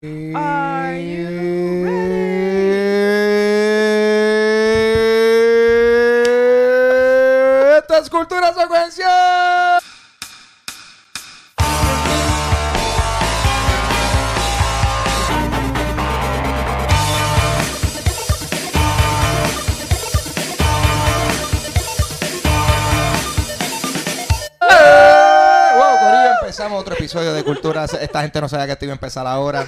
Uh, episodio de Cultura. Esta gente no sabía que esto iba a empezar ahora.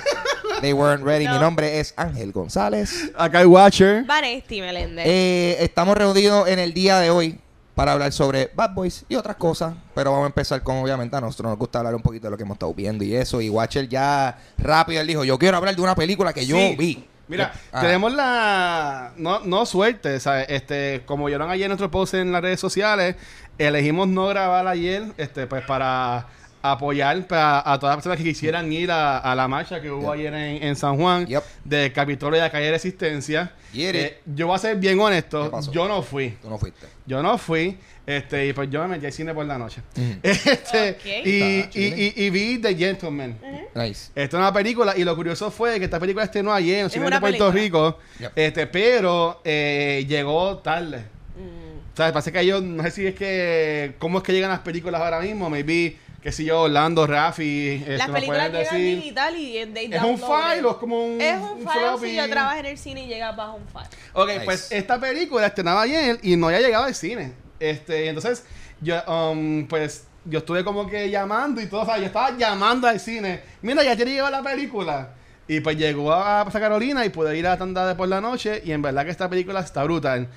They weren't ready. Mi No. nombre es Ángel González. Acá hay Watcher. Vanesti Meléndez. Eh, estamos reunidos en el día de hoy para hablar sobre Bad Boys y otras cosas. Pero vamos a empezar con, obviamente, a nosotros nos gusta hablar un poquito de lo que hemos estado viendo y eso. Y Watcher ya rápido él dijo, yo quiero hablar de una película que yo Sí. vi. Mira, Ah. tenemos la. No, no suerte, ¿sabes? Este, como vieron ayer en nuestro post en las redes sociales, elegimos no grabar ayer, este, pues para apoyar pa- a todas las personas que quisieran ir a, a la marcha que hubo Yep. ayer en, en San Juan Yep. del Capitolio de la calle de Resistencia. Eh, yo voy a ser bien ¿Qué honesto, yo no fui. Tú no fuiste. Yo no fui, este, y pues yo me metí al cine por la noche. Ujú. Este, y, Está y, y, y vi The Gentleman. Nice. Esta es una película y lo curioso fue que esta película estrenó ayer en cines una de Puerto película. Rico, Yep. este, pero eh, llegó tarde. Mm. O sea, parece que ellos, no sé si es que, ¿cómo es que llegan las películas ahora mismo? Maybe, qué sé yo, Orlando, Rafi, este, Las ¿me películas llegan decir? digital y en they ¿Es un file o es como un Es un file floppy? si yo trabajo en el cine y llega bajo un file. Ok, Nice. pues esta película estrenaba ayer y no había llegado al cine. Este, entonces, yo, um, pues, yo estuve como que llamando y todo, o sea, yo estaba llamando al cine. Mira, ya te llegó la película. Y pues llegó a Carolina y pude ir a la tanda de por la noche. Y en verdad que esta película está brutal.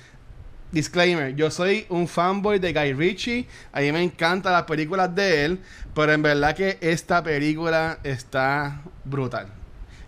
Disclaimer, yo soy un fanboy de Guy Ritchie, a mí me encantan las películas de él, pero en verdad que esta película está brutal.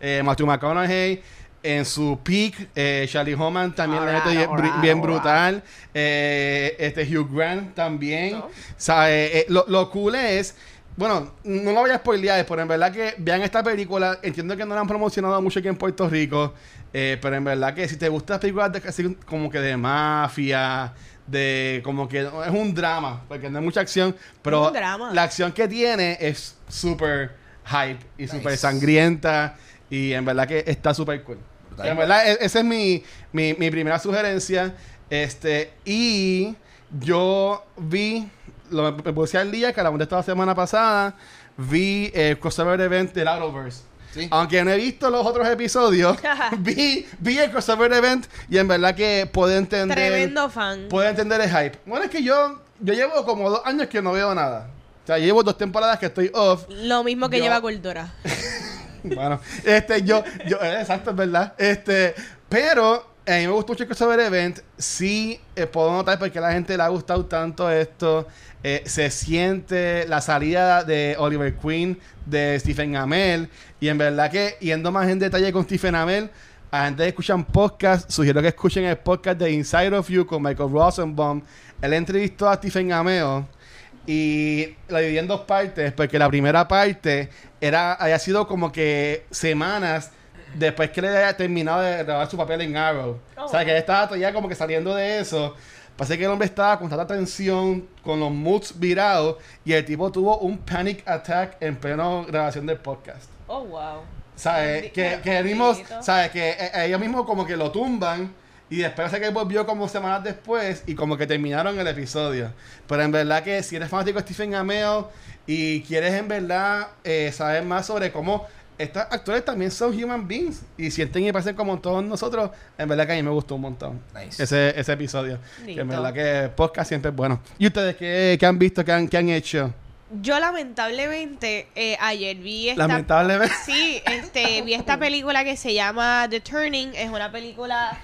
Eh, Matthew McConaughey en su peak, eh, Charlie Homan también Alright, mete bien, brutal, eh, este Hugh Grant también. No. O sea, lo, lo cool es, bueno, no lo voy a spoilear, pero en verdad que vean esta película. Entiendo que no la han promocionado mucho aquí en Puerto Rico, eh, pero en verdad que si te gustan las películas de, así como que de mafia, de como que es un drama, porque no hay mucha acción, pero la acción que tiene es súper hype y Nice. súper sangrienta y en verdad que está súper cool. Brutal. En verdad, e- esa es mi, mi, mi primera sugerencia. Este, y yo vi, lo, me puse al día, que la monté esta semana pasada, vi el crossover event del Arrowverse. Sí. Aunque no he visto los otros episodios, vi, vi el crossover event y en verdad que puedo entender. Tremendo fan. Puedo entender el hype. Bueno, es que yo, yo llevo como dos años que no veo nada. O sea, llevo dos temporadas que estoy off. Lo mismo que Yo- lleva cultura. Bueno, este, yo, yo, eh, exacto, es verdad. Este, pero a mí me gustó mucho el crossover event. Sí, eh, puedo notar porque a la gente le ha gustado tanto esto. Eh, se siente la salida de Oliver Queen, de Stephen Amell. Y en verdad que, yendo más en detalle con Stephen Amell, a la gente que podcast, sugiero que escuchen el podcast de Inside of You con Michael Rosenbaum. Él entrevistó a Stephen Amell y la dividí en dos partes, porque la primera parte era había sido como que semanas después que le había terminado de grabar su papel en Arrow. Oh, o sea, que él estaba todavía como que saliendo de eso. Parece que el hombre estaba con tanta tensión, con los moods virados, y el tipo tuvo un panic attack en pleno grabación del podcast. Oh, wow. ¿Sabes? Que, que. ¿sabes? Que eh, ellos mismos como que lo tumban y después sé que volvió como semanas después y como que terminaron el episodio. Pero en verdad que si eres fanático de Stephen Amell y quieres en verdad eh, saber más sobre cómo estos actores también son human beings y sienten y parecen como todos nosotros, en verdad que a mí me gustó un montón Nice. ese, ese episodio. Que en verdad que podcast siempre es bueno. ¿Y ustedes qué, qué han visto, qué han, qué han hecho? Yo lamentablemente eh, ayer vi esta... Lamentablemente. Sí, este, vi esta película que se llama The Turning. Es una película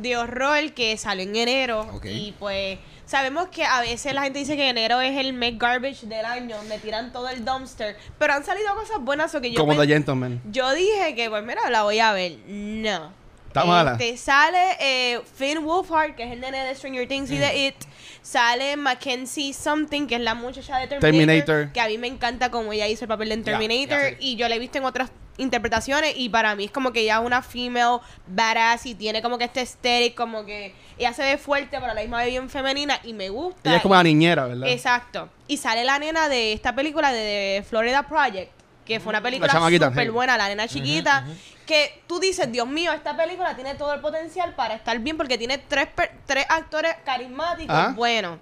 de horror que salió en enero. Ok. Y pues sabemos que a veces la gente dice que enero es el mes garbage del año, donde tiran todo el dumpster. Pero han salido cosas buenas o que yo como The Gentleman. Yo dije que, pues mira, la voy a ver. No. Está mala. Este, sale eh, Finn Wolfhard, que es el nene de Stranger Things y Mm. de It. Sale Mackenzie Something, que es la muchacha de Terminator, Terminator. Que a mí me encanta como ella hizo el papel de Terminator. Y yo la he visto en otras interpretaciones. Y para mí es como que ella es una female badass y tiene como que este aesthetic, como que ella se ve fuerte, pero a la misma vez bien femenina. Y me gusta. Ella es como Y- la niñera, ¿verdad? Exacto. Y sale la nena de esta película de, Florida Project, que fue una película súper sí. buena, la nena chiquita, que tú dices, Dios mío, esta película tiene todo el potencial para estar bien porque tiene tres, tres actores carismáticos. Ajá. Bueno,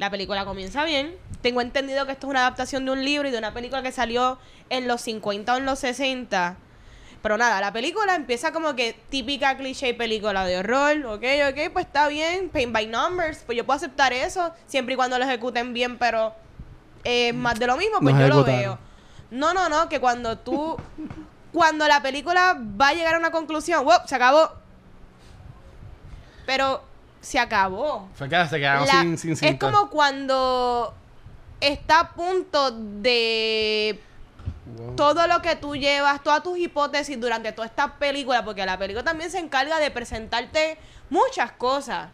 la película comienza bien. Tengo entendido que esto es una adaptación de un libro y de una película que salió en los 50 o en los 60. Pero nada, la película empieza como que típica cliché película de horror, ok, ok, pues está bien, paint by numbers, pues yo puedo aceptar eso, siempre y cuando lo ejecuten bien, pero eh, más de lo mismo, pues No yo lo veo. No, no, no, que cuando tú, cuando la película va a llegar a una conclusión, wow, se acabó. Pero se acabó. Fue que se quedaron La- sin, sin es como cuando está a punto de Wow. todo lo que tú llevas, todas tus hipótesis durante toda esta película, porque la película también se encarga de presentarte muchas cosas,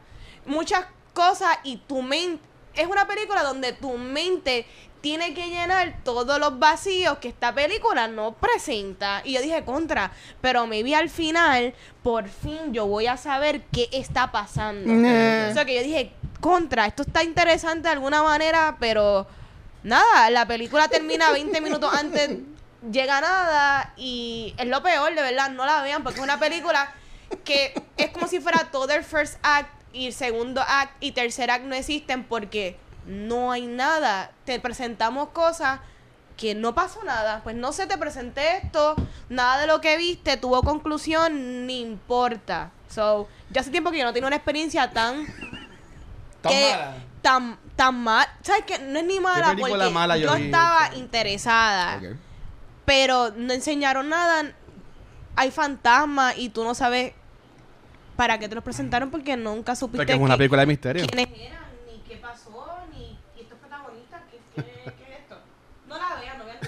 muchas cosas y tu mente, es una película donde tu mente tiene que llenar todos los vacíos que esta película no presenta. Y yo dije contra, pero me vi al final, por fin yo voy a saber qué está pasando. Nah. O sea que yo dije, contra, esto está interesante de alguna manera, pero nada, la película termina 20 minutos antes, llega nada y es lo peor, de verdad, no la vean porque es una película que es como si fuera todo el first act y el segundo act y tercer act no existen porque no hay nada. Te presentamos cosas que no pasó nada. Pues no sé, te presenté esto, nada de lo que viste tuvo conclusión, ni importa. So, ya hace tiempo que yo no tengo una experiencia tan ¿Tan que- mala? tan tan mal, ¿sabes qué? No es ni mala porque mala yo yo vi? estaba interesada, pero no enseñaron nada. Hay fantasmas y tú no sabes para qué te los presentaron porque nunca supiste Porque es una que- película de misterio. quiénes eran, ni qué pasó, ni y estos protagonistas, ¿qué, qué, qué es esto? No la vean, no vean.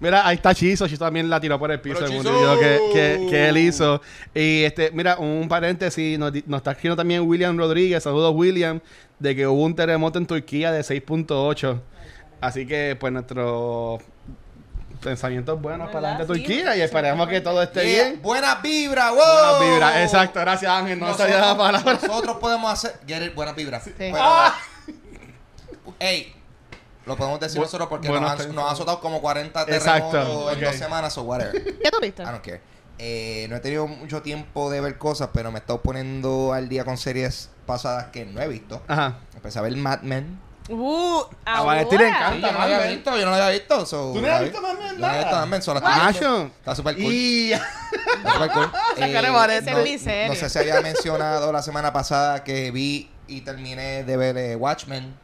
Mira, ahí está Chizo. Chizo también la tiró por el piso en un video que, que, que él hizo. Y este, mira, un paréntesis. Nos, nos está escribiendo también William Rodríguez. Saludos, William. De que hubo un terremoto en Turquía de 6.8. Así que, pues, nuestros pensamientos buenos para la gente de Turquía. Y esperemos que todo esté Yeah, bien. Buenas vibras, wow. Buenas vibras. Exacto. Gracias, Ángel. No nosotros, sabía la palabra. nosotros podemos hacer. Get it, buenas vibras. Pero, Ah. Ey, lo podemos decir Bu- nosotros porque bueno, nos, han, nos han azotado como 40 terremotos Exacto, en dos semanas o whatever. ¿Qué tú viste? I don't care. Eh, no he tenido mucho tiempo de ver cosas, pero me he estado poniendo al día con series pasadas que no he visto. Ajá. Empecé a ver Mad Men. Uh, A Valentín le ahora. Sí, encanta. yo no lo había Mad Men. visto, yo no lo había visto. so, ¿Tú no vi. visto Mad Men? No había visto Nada. Mad Men, solo está, super cool. Y... Está super cool. Eh, serie. no sé si había mencionado la semana pasada que vi y terminé de ver eh, Watchmen.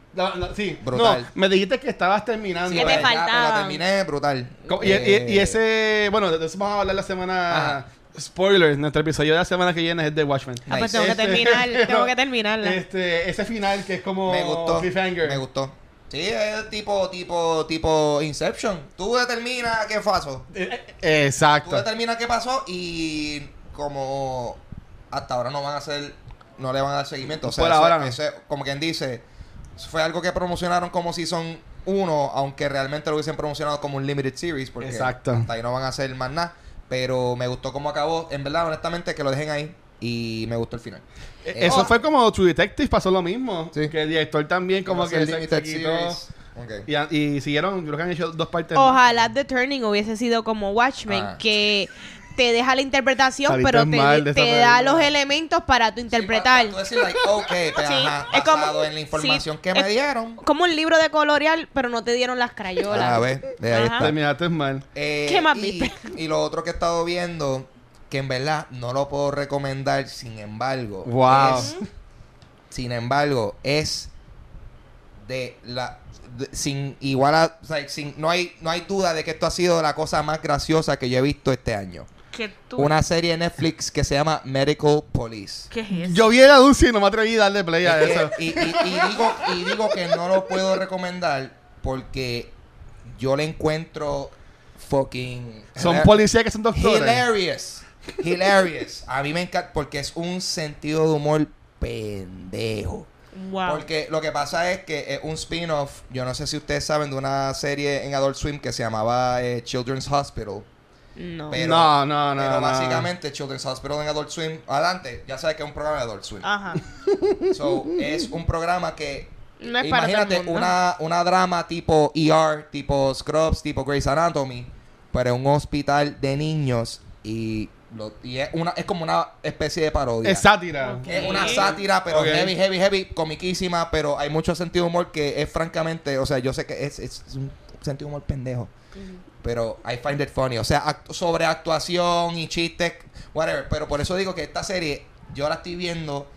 Sí. Brutal. No, me dijiste que estabas terminando. Que te ya, pero faltaban. la terminé brutal. Y, y- Eh, y ese, bueno, de eso vamos a hablar la semana. Ajá. Spoilers, nuestro episodio de la semana que viene es de Watchmen. Ah, pues tengo que Este- terminar, tengo que terminarla. Este, ese final que es como me gustó. cliffhanger. Me gustó. Sí, es tipo, tipo, tipo Inception. Tú determinas qué pasó. Eh, eh, Tú Exacto. determinas qué pasó y como hasta ahora no van a hacer, no le van a dar seguimiento. O sea, Por eso- ahora no. como quien dice, fue algo que promocionaron como si son uno, aunque realmente lo hubiesen promocionado como un limited series, porque Exacto. hasta ahí no van a hacer más nada. Pero me gustó cómo acabó. En verdad, honestamente, que lo dejen ahí. Y me gustó el final. Eh, Eh, Eso oh. fue como True Detective, pasó lo mismo. Sí. Que el director también como que se, limited se quitó. series. Ok. Y, y siguieron, creo que han hecho dos partes. Ojalá The Turning hubiese sido como Watchmen, Ah. que te deja la interpretación, Saliste pero mal de te, esa te da película. los elementos para tu interpretar. Sí, para, para tú decir, like, ok, pues, Sí, ajá, es como- basado en la información sí, que me es- dieron. Como un libro de colorear, pero no te dieron las crayolas. A ver, de ahí Ajá. está. Terminaste mal. Eh, ¿Qué más y, viste? y lo otro que he estado viendo, que en verdad no lo puedo recomendar, sin embargo. Wow. es- sin embargo, es de la. de- sin igual a. o sea, sin, no, hay, no hay duda de que esto ha sido la cosa más graciosa que yo he visto este año. Que tú- Una serie de Netflix que se llama Medical Police. ¿Qué es eso? Yo vi el anuncio y no me atreví a darle play a eso. y, y- y digo, y digo que no lo puedo recomendar porque yo le encuentro fucking. Son policías que son doctores. Hilarious. Hilarious. A mí me encanta porque es un sentido de humor pendejo. Wow. Porque lo que pasa es que es un spin-off, yo no sé si ustedes saben, de una serie en Adult Swim que se llamaba eh, Children's Hospital. No. Pero, No, no, no, Pero no. básicamente Children's Hospital en Adult Swim, adelante, ya sabes que es un programa de Adult Swim. Ajá. So, es un programa que No es para todo el imagínate mundo. una, una drama tipo ER, tipo Scrubs, tipo Grey's Anatomy, pero en un hospital de niños y, lo- y es, una, es como una especie de parodia. Es sátira. Es una sátira, pero heavy, heavy, heavy, comiquísima, pero hay mucho sentido de humor que es francamente, o sea, yo sé que es, es un sentido de humor pendejo, pero I find it funny, o sea, act- sobre actuación y chistes, whatever, pero por eso digo que esta serie yo la estoy viendo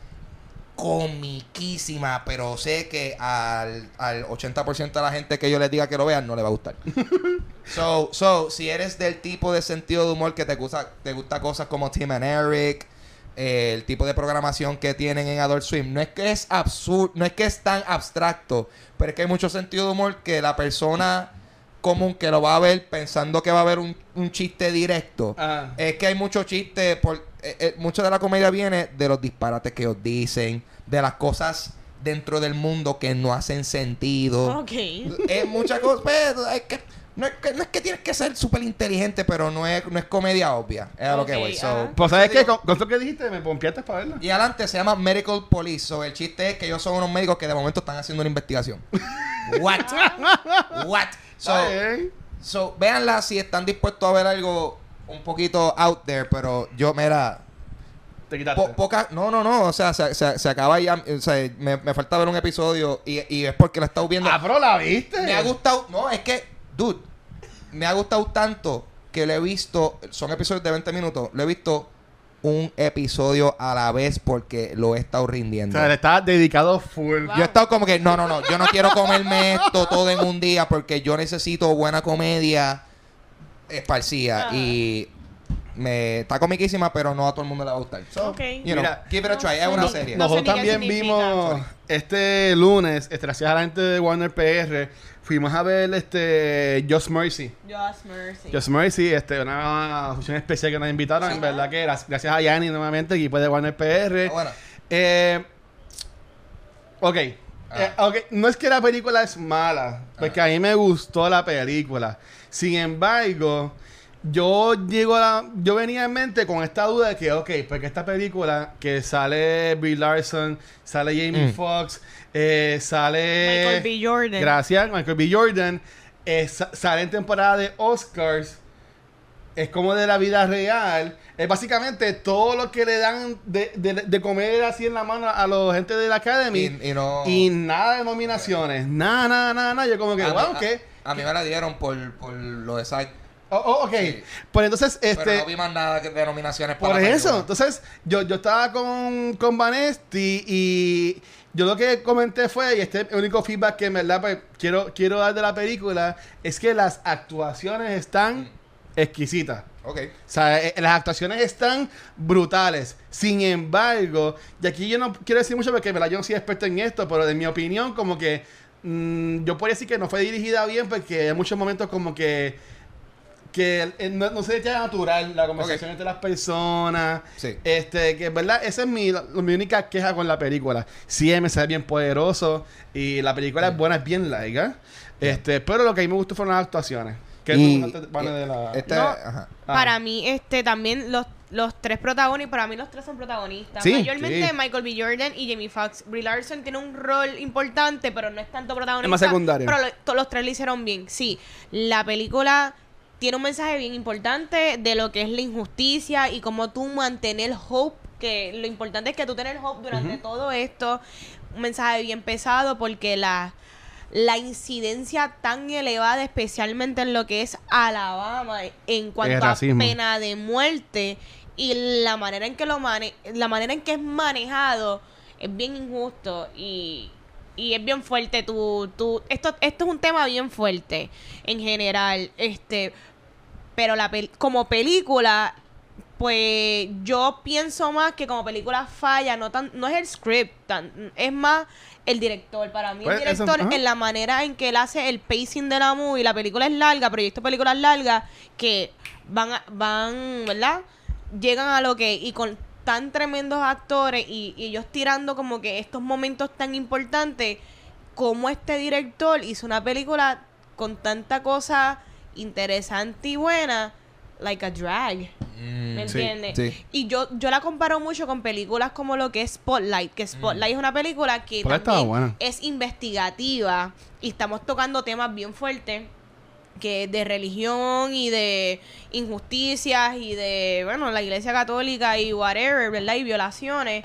comiquísima, pero sé que al, al 80% de la gente que yo les diga que lo vean no le va a gustar. so, so, si eres del tipo de sentido de humor que te gusta, te gusta cosas como Tim and Eric, eh, el tipo de programación que tienen en Adult Swim, no es que es absurdo, no es que es tan abstracto, pero es que hay mucho sentido de humor que la persona común que lo va a ver pensando que va a haber un, un chiste directo. Ajá. Es que hay mucho chiste, por, eh, eh, mucho de la comedia viene de los disparates que ellos dicen, de las cosas dentro del mundo que no hacen sentido. Ok. Es muchas cosas, pero es que, no, es que, no es que tienes que ser súper inteligente, pero no es, no es comedia obvia. Es a lo que voy. So. Pues, ¿sabes qué? Con, con esto que dijiste, me pompeaste para verla. Y adelante se llama Medical Police. So, el chiste es que ellos son unos médicos que de momento están haciendo una investigación. What? What? So. So, véanla si están dispuestos a ver algo un poquito out there, pero yo, mira, Te quitaste. po- poca, no, no, no, o sea, se, se- se acaba ya, o sea, me, me falta ver un episodio y, y es porque la he estado viendo. ah, pero la viste. Me ha gustado, no, es que, dude, me ha gustado tanto que lo he visto, son episodios de 20 minutos, lo he visto un episodio a la vez porque lo he estado O rindiendo. sea, le está dedicado full. Yo he estado como que, no, no, no, yo no quiero comerme esto todo en un día porque yo necesito buena comedia esparcida. Ajá. Y me está comiquísima, pero no a todo el mundo le va a gustar. So, Ok. you know, Mira, give it a try. Es una serie. No Nosotros también vimos Sorry. este lunes, este, gracias a la gente de Warner PR, fuimos a ver este Just Mercy. Just Mercy. Just Mercy, este, una función especial que nos invitaron, en verdad que gra- gracias a Yanni nuevamente, equipo de Warner PR. Ah, bueno. Eh, ok. Ah. Eh, ok, no es que la película es mala, porque a mí me gustó la película. Sin embargo, yo llego a la- yo venía en mente con esta duda de que, ok, porque esta película que sale Brie Larson, sale Jamie Mm. Foxx, eh, sale Michael B. Jordan. Gracias, Michael B. Jordan. eh, sa- sale en temporada de Oscars. Es como de la vida real. Es básicamente todo lo que le dan de, de, de comer así en la mano a la gente de la Academy. Y, y no. Y nada de nominaciones. Nada, nada, nada, nada. Yo como que, a, mí, a- a mí me la dieron por, por lo de Side. Oh, oh, ok. Sí. Pues entonces, Pero este... no vi más nada de nominaciones para Por eso, película. entonces yo, yo estaba con, con Vanesti y yo lo que comenté fue, y este es el único feedback que en verdad pues, quiero, quiero dar de la película, es que las actuaciones están exquisitas. Ok. O sea, eh, las actuaciones están brutales. Sin embargo, y aquí yo no quiero decir mucho porque en verdad yo no soy experto en esto, pero de mi opinión, como que mm, yo podría decir que no fue dirigida bien porque hay muchos momentos como que que eh, no, no se natural la conversación entre las personas. Sí. Este, que en verdad, esa es mi, mi única queja con la película. Sí, me sale bien poderoso y la película es buena, es bien larga. Este, pero lo que a mí me gustó fueron las actuaciones. Que Y- antes, Vane, de la... Este, No. ajá. Ah. Para mí, este, también los, los tres protagonistas, para mí los tres son protagonistas. Sí, Mayormente sí. Michael B. Jordan y Jamie Foxx. Brie Larson tiene un rol importante, pero no es tanto protagonista. Es más secundario. Pero lo- to- los tres lo hicieron bien. Sí, la película tiene un mensaje bien importante de lo que es la injusticia y cómo tú mantener hope, que lo importante es que tú tener hope durante todo esto. Un mensaje bien pesado porque la la incidencia tan elevada, especialmente en lo que es Alabama, en cuanto a pena de muerte y la manera en que lo mane la manera en que es manejado es bien injusto y, y es bien fuerte tu, tu esto esto es un tema bien fuerte en general este pero la pel- como película pues yo pienso más que como película falla no tan no es el script tan- es más el director. Para mí Pues, el eso, director en la manera en que él hace el pacing de la movie la película es larga pero yo he visto películas largas que van a- van verdad llegan a lo que y con tan tremendos actores y, y ellos tirando como que estos momentos tan importantes como este director hizo una película con tanta cosa interesante y buena like a drag. Mm, ¿Me entiendes? sí. Y yo, yo la comparo mucho con películas como lo que es Spotlight, que Spotlight es una película que también buena. es investigativa y estamos tocando temas bien fuertes que de religión y de injusticias y de, bueno, la iglesia católica y whatever, ¿verdad? Y violaciones.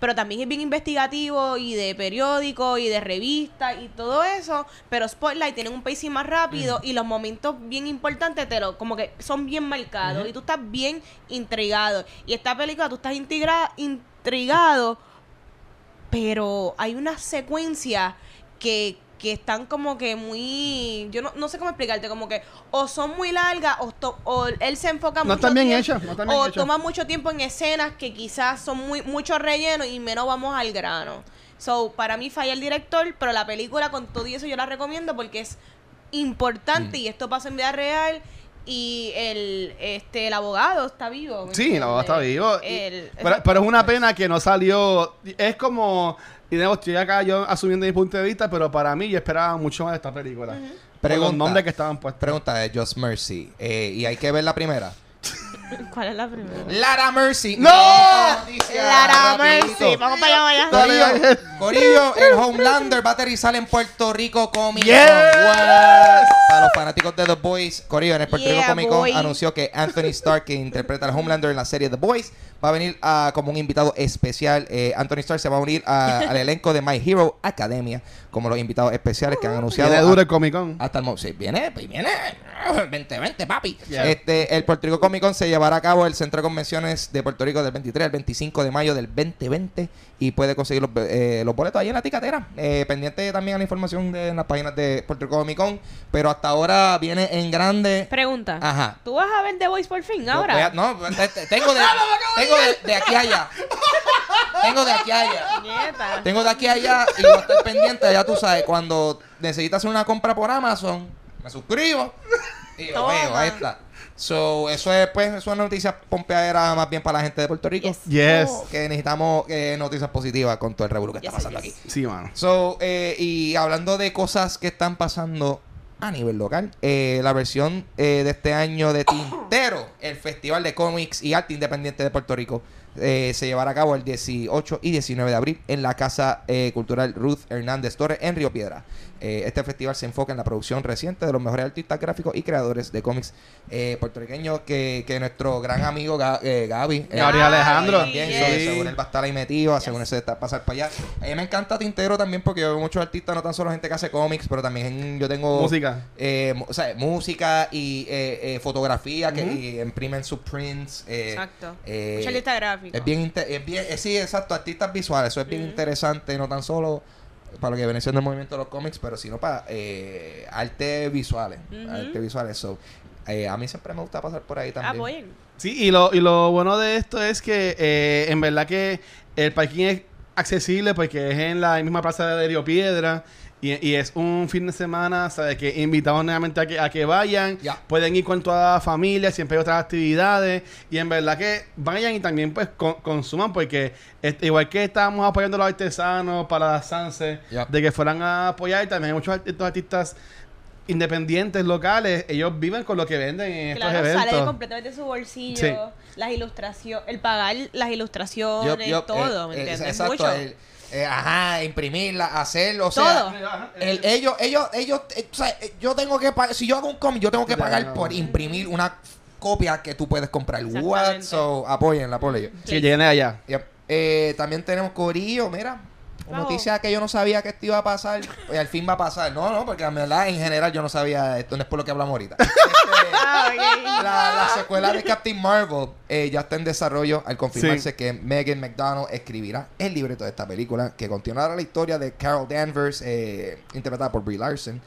Pero también es bien investigativo y de periódico y de revista y todo eso. Pero Spotlight tiene un pacing más rápido y los momentos bien importantes te lo, como que son bien marcados y tú estás bien intrigado. Y esta película tú estás intrigra- intrigado pero hay unas secuencias que, que están como que muy yo no, no sé cómo explicarte como que o son muy largas o, to- o él se enfoca No mucho están bien tiempo- hechas, no están bien o hechas. toma mucho tiempo en escenas que quizás son muy mucho relleno y menos vamos al grano so para mí falla el director pero la película con todo y eso yo la recomiendo porque es importante Mm. y esto pasa en vida real y el este el abogado está vivo ¿me Sí, el abogado está vivo. y- El- pero, pero es una pena que no salió. Es como. Y de nuevo, estoy acá yo asumiendo mi punto de vista, pero para mí yo esperaba mucho más de esta película. Por los Pregunta. nombres que estaban puestos. Pregunta de Just Mercy. Eh, y hay que ver la primera. ¿Cuál es la primera? Lara Mercy. ¡No! Noticia, Lara rapidito. Mercy. Vamos para allá, vaya. Corillo, el Homelander va a aterrizar en Puerto Rico Comic Con. Yes. Para los fanáticos de The Boys, Corillo, en el Puerto Yeah, Rico Comic Con anunció que Anthony Stark, que interpreta al Homelander en la serie The Boys, va a venir ah, como un invitado especial. Eh, Anthony Stark se va a unir a- al elenco de My Hero Academia como los invitados especiales que han anunciado. Viene duro el Comic Con. hasta el momento. Sí, viene, viene. 2020, papi. Yeah. Este, el Puerto Rico Comic Con se llevará a cabo el Centro de Convenciones de Puerto Rico del 23 al 25 de mayo del 2020 y puede conseguir los, eh, los boletos ahí en la ticatera. Eh, pendiente también a la información de en las páginas de Puerto Rico Comic Con, pero hasta ahora viene en grande. Pregunta. Ajá. ¿Tú vas a ver The Voice por fin ahora? a- no, te- tengo de, tengo de, de aquí a allá. Tengo de aquí a allá. Nieta. Tengo de aquí a allá y voy a estar pendiente, ya tú sabes, cuando necesitas hacer una compra por Amazon, me suscribo y lo veo, ahí está. So, eso es pues, eso es una noticia pompeadera más bien para la gente de Puerto Rico. Yes. Yes. Que necesitamos eh, noticias positivas con todo el revuelo que Yes, está pasando yes. aquí. Sí, mano. So, eh, y hablando de cosas que están pasando a nivel local, eh, la versión eh, de este año de Tintero, el Festival de Cómics y Arte Independiente de Puerto Rico, eh, se llevará a cabo el 18 y 19 de abril en la Casa eh, Cultural Ruth Hernández Torres en Río Piedra. Eh, este festival se enfoca en la producción reciente de los mejores artistas gráficos y creadores de cómics eh, puertorriqueños que, que nuestro gran amigo Ga- eh, Gaby, eh, Gabriel Alejandro. también, yes. según él va a estar ahí metido, según él se está a pasar para allá. A mí me encanta Tintero también porque yo veo muchos artistas, no tan solo gente que hace cómics, pero también yo tengo... Música. eh, mu- o sea, música y eh, eh, fotografía que y imprimen sus prints. eh, Exacto. eh, Mucha lista gráfica. Es bien, es bien eh, sí, exacto, artistas visuales. Eso es bien interesante, no tan solo para lo que viene siendo el movimiento de los cómics, pero sino para eh, arte visuales. Arte visuales. So, eh, a mí siempre me gusta pasar por ahí también. Apoyen. Sí, y lo, y lo bueno de esto es que eh, en verdad que el parking es accesible porque es en la misma plaza de Río Piedra y, y es un fin de semana, ¿sabes? Que invitamos nuevamente a que, a que vayan, Ya. pueden ir con toda la familia, siempre hay otras actividades y en verdad que vayan y también pues con- consuman porque este, igual que estábamos apoyando a los artesanos para la Sanse, Ya. de que fueran a apoyar, también hay muchos art- estos artistas independientes locales, ellos viven con lo que venden en Claro, estos eventos. sale completamente de su bolsillo. Sí. Las ilustraciones, el pagar las ilustraciones, Yo- yo, todo, eh, ¿me eh, entiendes? exacto, Mucho. el- eh, ajá, imprimirla, hacerlo, o sea, Todo. el- ellos, ellos, ellos, eh, o sea, eh, yo tengo que pagar, si yo hago un cómic, yo tengo que pagar no. por imprimir una copia que tú puedes comprar. What? So, apóyenla, apoyen. Sí, lleguen allá. Yep. Eh, también tenemos Corillo, mira. Vamos. Noticia que yo no sabía que esto iba a pasar. Y al fin va a pasar. No, no, porque en verdad, en general, yo no sabía esto. No es por lo que hablamos ahorita. Este, Ah, la, la secuela de Captain Marvel eh, ya está en desarrollo al confirmarse Sí. que Megan McDonald escribirá el libreto de esta película que continuará la historia de Carol Danvers, eh, interpretada por Brie Larson,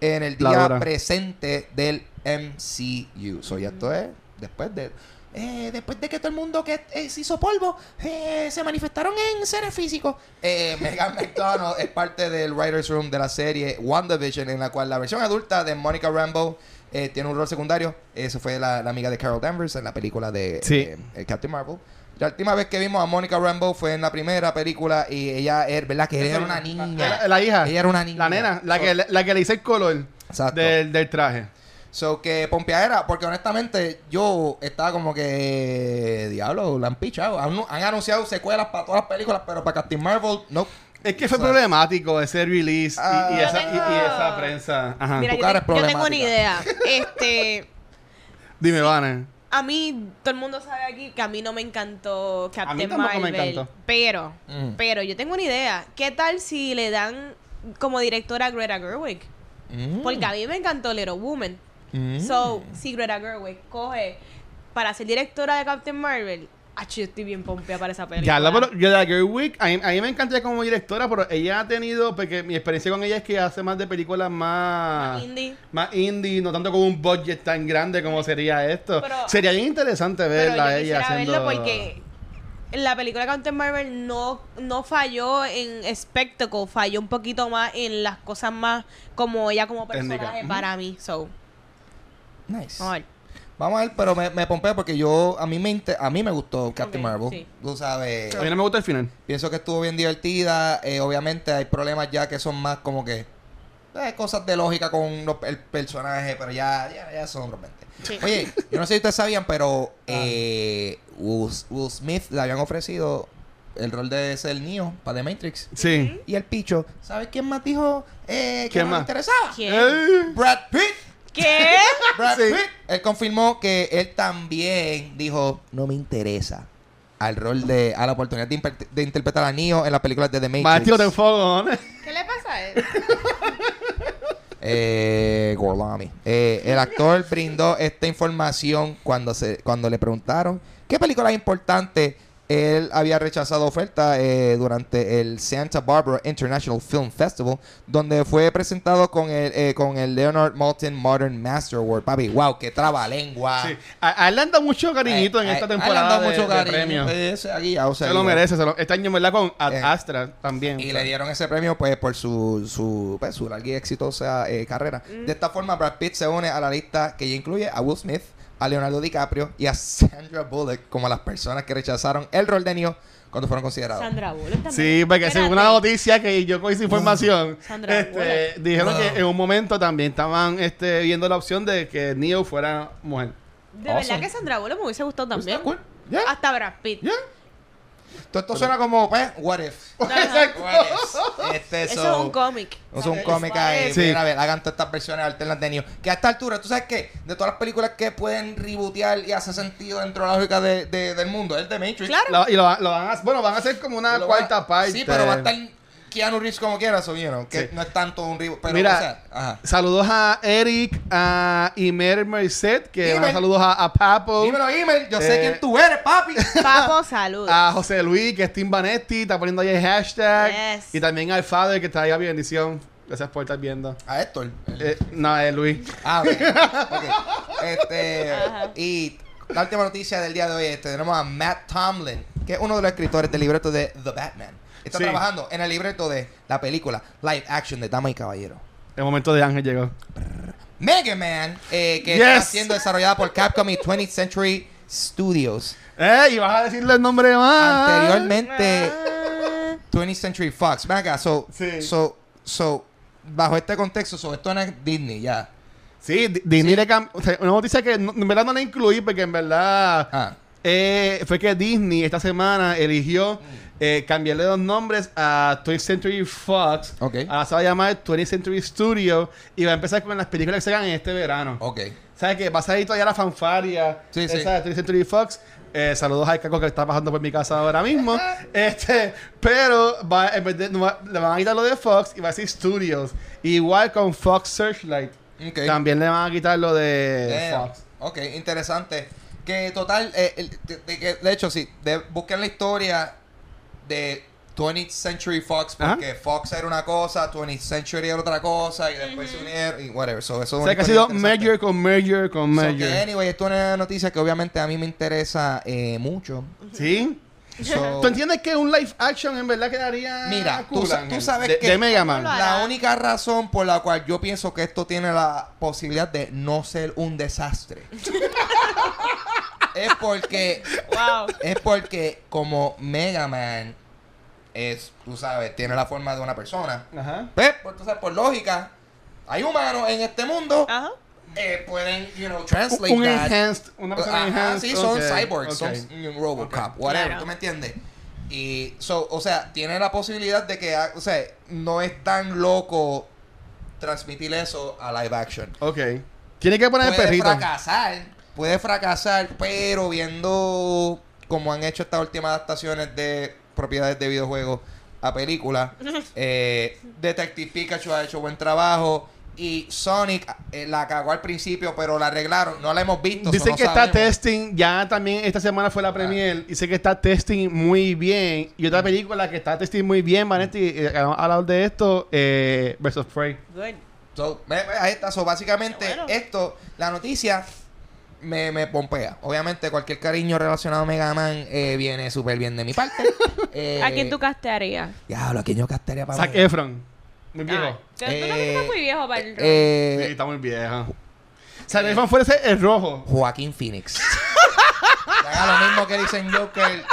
en el La día presente del MCU. So, ya esto es después de... eh, después de que todo el mundo que eh, se hizo polvo eh, se manifestaron en seres físicos. Eh, Megan McDonald es parte del writer's room de la serie WandaVision, en la cual la versión adulta de Monica Rambeau eh, tiene un rol secundario. Eso fue la, la amiga de Carol Danvers en la película de Sí. eh, Captain Marvel. La última vez que vimos a Monica Rambeau fue en la primera película y ella era, ¿verdad? Que ella era una niña. La, la hija. Ella era una niña. La nena, la So- que, la que le hice el color del, del traje. So que pompeadera, porque honestamente yo estaba como que. Diablo, la han pichado. Han, han anunciado secuelas para todas las películas, pero para Captain Marvel, no. Es que fue O sea, problemático ese release y- Ah. y, esa, y- tengo- y esa prensa. Ajá. Mira, tu yo, cara te- es yo tengo una idea. Este, Dime, Vane. a mí, todo el mundo sabe aquí que a mí no me encantó Captain tampoco me Marvel. encantó. Pero, Mm. pero yo tengo una idea. ¿Qué tal si le dan como directora a Greta Gerwig? Mm. Porque a mí me encantó Little Woman. Mm. So, si Greta Gerwig coge para ser directora de Captain Marvel, yo estoy bien pompea para esa película. Ya, la, pero Gerwig, a mí, a mí me encanta ella como directora, pero ella ha tenido, porque mi experiencia con ella es que hace más de películas más... Más indie. Más indie, no tanto con un budget tan grande como sería esto. Pero- sería bien interesante Pero verla yo a ella haciendo... verlo porque la película de Captain Marvel no, no falló en espectáculo, falló un poquito más en las cosas más como ella como Técnica. personaje para mí. So, Nice. vamos a ver. Vamos a ver, pero me, me pompeo porque yo, a mí me, inter- a mí me gustó Captain Marvel. sí. Tú sabes, A mí no me gusta el final. pienso que estuvo bien divertida. eh, obviamente hay problemas ya que son más como que eh, cosas de lógica con los- el personaje, pero ya, ya, ya son 20. Sí. Oye, yo no sé si ustedes sabían, pero Ah. eh, Will, Will Smith le habían ofrecido el rol de ser Neo para The Matrix. Sí. Y el picho, ¿sabes quién más dijo eh, que ¿Quién no más? le interesaba? ¿Quién? Eh, Brad Pitt. ¿Qué? Brad Sí. Pitt. Él confirmó que él también dijo, no me interesa al rol de, a la oportunidad de, imper- de interpretar a Neo en las películas de The Matrix. Tiro de ¿no? ¿Qué le pasa a él? Eh, Gorlami. Eh, el actor brindó esta información cuando se cuando le preguntaron qué película importante él había rechazado oferta eh, durante el Santa Barbara International Film Festival, donde fue presentado con el, eh, con el Leonard Maltin Modern Master Award. Papi, wow, qué trabalengua. Sí. A, a él le han dado mucho cariñito en Eh, esta a él le han temporada dado de, mucho de cariño. premios. Ese aquí, o sea, se lo merece. se lo- este año, ¿verdad? Con Ad Eh. Astra también. Y le dieron ese premio pues por su, su, pues, su larga y exitosa eh, carrera. Mm. De esta forma, Brad Pitt se une a la lista que ya incluye a Will Smith, a Leonardo DiCaprio y a Sandra Bullock como las personas que rechazaron el rol de Neo cuando fueron considerados. Sandra Bullock también. Sí, porque según una Espérate. noticia que yo con esa información, Sandra este, Bullock. dijeron Wow. que en un momento también estaban este, viendo la opción de que Neo fuera mujer. De Awesome. verdad que Sandra Bullock me hubiese gustado Pues también. cool. Ya, Hasta Brad Pitt. ya. Todo esto suena como, pues, what if. Exacto. What if. Este, Eso so- es un cómic. Es un cómic ahí. Sí. Mira, a ver, hagan todas estas versiones alternas de Neo. Que a esta altura, ¿tú sabes qué? De todas las películas que pueden rebootear y hace sentido dentro de la lógica de, de- del mundo, es de Matrix. Claro. Lo- y lo, va- lo van a, bueno, van a hacer como una Lo cuarta va- parte. Sí, pero va a estar Keanu Reeves como quiera, so, you know, que Sí. no es tanto un reboot. Pero, Mira, o sea, ajá. Saludos a Eric, a Imer Merced, que Imer. van saludos a, a Papo, Dímelo, email. Yo sé Eh, quién tú eres, papi. Papo, saludos. a José Luis, que es Tim Vanetti, está poniendo ahí el hashtag. Yes. Y también al Father, que está ahí a bendición. Gracias por estar viendo. A Héctor. Eh, no, es Luis. Ah, ok. Ok. Este, Ajá. y la última noticia del día de hoy este, tenemos a Matt Tomlin, que es uno de los escritores del libreto de The Batman. Está Sí. trabajando en el libreto de la película live action de Dama y Caballero. El momento de Ángel llegó. Mega Man, eh, que Yes. está siendo desarrollada por Capcom y 20th Century Studios. ¡Eh! Y vas a decirle el nombre más. Anteriormente, Ah. 20th Century Fox. Ven acá, so, Sí. so, so, bajo este contexto, so, esto no es Disney ya. Sí, Di- Disney Sí. le cambió. O sea, una noticia que no- en verdad no la incluí porque en verdad Ah, eh, fue que Disney esta semana eligió eh, cambiarle los nombres a 20th Century Fox. Ok. Ahora se va a llamar 20th Century Studio y va a empezar con las películas que se hagan en este verano. ok. ¿Sabes qué? Va a salir todavía la fanfaria. Sí, esa sí. de 20th Century Fox. Eh, saludos al caco que está pasando por mi casa ahora mismo. este, pero va, en vez de- no va- le van a quitar lo de Fox y va a decir Studios. Igual con Fox Searchlight. También le van a quitar lo de. Fox. Ok, interesante. Que total, eh, de, de hecho, sí, busquen la historia de 20th Century Fox, porque Fox era una cosa, 20th Century era otra cosa, y después se unieron, y whatever. So, eso es O sea que ha sido merger con merger con So, merger. que, anyway, esto es una noticia que obviamente a mí me interesa eh, mucho. ¿Sí? So, ¿Tú entiendes que un live action en verdad quedaría Mira, tú cool, sabes de, que- de Mega Man. La única razón por la cual yo pienso que esto tiene la posibilidad de no ser un desastre es porque Wow. es porque como Mega Man es, tú sabes, tiene la forma de una persona. Ajá. Pues, por, tú sabes, por lógica, hay humanos en este mundo. Ajá. eh, pueden, you know, translate Un that. enhanced, una persona Ajá, enhanced. sí, son cyborgs, son Robocop, whatever, Claro. ¿tú me entiendes? Y, so, o sea, tiene la posibilidad de que, o sea, no es tan loco transmitir eso a live action. Ok. Tiene que poner el puede perrito. fracasar, puede fracasar, pero viendo como han hecho estas últimas adaptaciones de propiedades de videojuegos a películas, eh, Detective Pikachu ha hecho buen trabajo y Sonic eh, la cagó al principio, pero la arreglaron, no la hemos visto. Dicen que no está. Ah. testing, ya también esta semana fue la premier, dice que está testing muy bien. Y Mm. otra película que está testing muy bien, Vanetti, eh, hablado de esto, eh, versus Prey. Good. So, ahí está. So, básicamente, bueno. esto, la noticia me, me pompea. Obviamente, cualquier cariño relacionado a Mega Man eh, viene súper bien de mi parte. Eh, ¿A quién tú castearías? Diablo, ¿a quién yo castaría para Zac mí? Efron. Muy viejo. Ah, tú Eh, también estás muy viejo para el rol. Sí, Eh, está muy viejo. Zac Efron fue ese el rojo. Joaquín Phoenix. Que haga lo mismo que dicen Joker,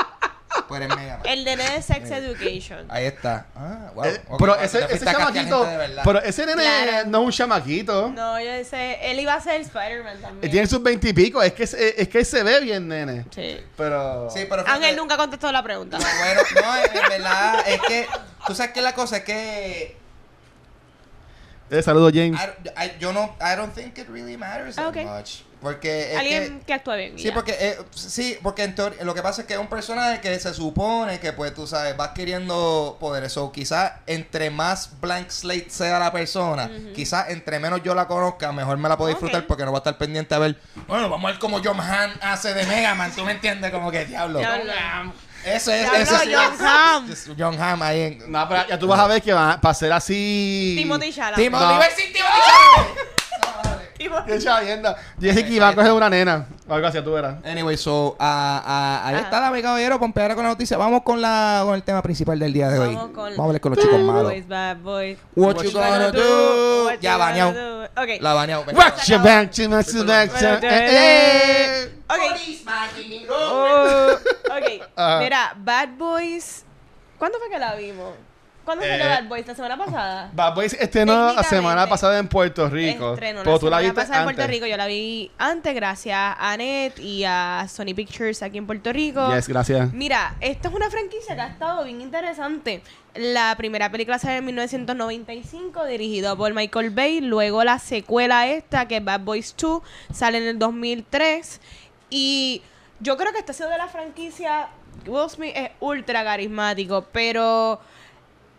Mega. El de nene de Sex Education. Ahí está. Ah, wow. Eh, pero ese, ese chamaquito, pero ese nene Claro. no es un chamaquito. No, yo sé. Él iba a ser Spider-Man Él también. tiene sus veintipico, es que, es, es que él se ve bien, nene. Sí. Pero... Sí, pero Ángel nunca contestó la pregunta. No, bueno, no, en en verdad es que. Tú sabes que la cosa es que. Eh, saludos, James. I- I- yo no. I don't think it really matters that much. Porque es Alguien que. que, actúe bien. Sí ya. porque, eh, sí, porque en teoría, lo que pasa es que es un personaje que se supone que, pues, tú sabes, vas queriendo poderes. O quizás entre más blank slate sea la persona, quizás entre menos yo la conozca, mejor me la puedo disfrutar porque no va a estar pendiente a ver, bueno, vamos a ver cómo John Han hace de Mega Man, ¿tú me entiendes? Como que, diablo. Diablo. Ese es, John es- Hamm. es John Hamm ahí en... No, pero ya tú vas a ver que va, para ser así... Timothy Chalamet. No. Timothy Que iba a coger una nena. O algo así, tú verás. Anyway, so, ah, ah, ahí Ajá. está la caballero, con la noticia. Vamos con la con el tema principal del día de hoy. Vamos con- Vamos a hablar con los chicos Bad malos. boys, bad boys. What you gonna do? What Ya you baneado. gonna do? Ok. La baneado. Watch your back, Bueno, eh, eh. Ok. Oh, ok. Ajá. Mira, Bad Boys. ¿Cuándo fue que la vimos? ¿Cuándo Eh, que Bad Boys? ¿La semana pasada? Bad Boys estrenó la semana pasada en Puerto Rico. Estrenó la tú la semana viste pasada en. Puerto Rico. Yo la vi antes gracias a Net y a Sony Pictures aquí en Puerto Rico. Yes, gracias. Mira, esto es una franquicia que ha estado bien interesante. La primera película sale en 1995, dirigido por Michael Bay. Luego la secuela esta, que es Bad Boys 2, sale en el 2003. Y yo creo que esta ha sido de la franquicia... Will Smith es ultra carismático, pero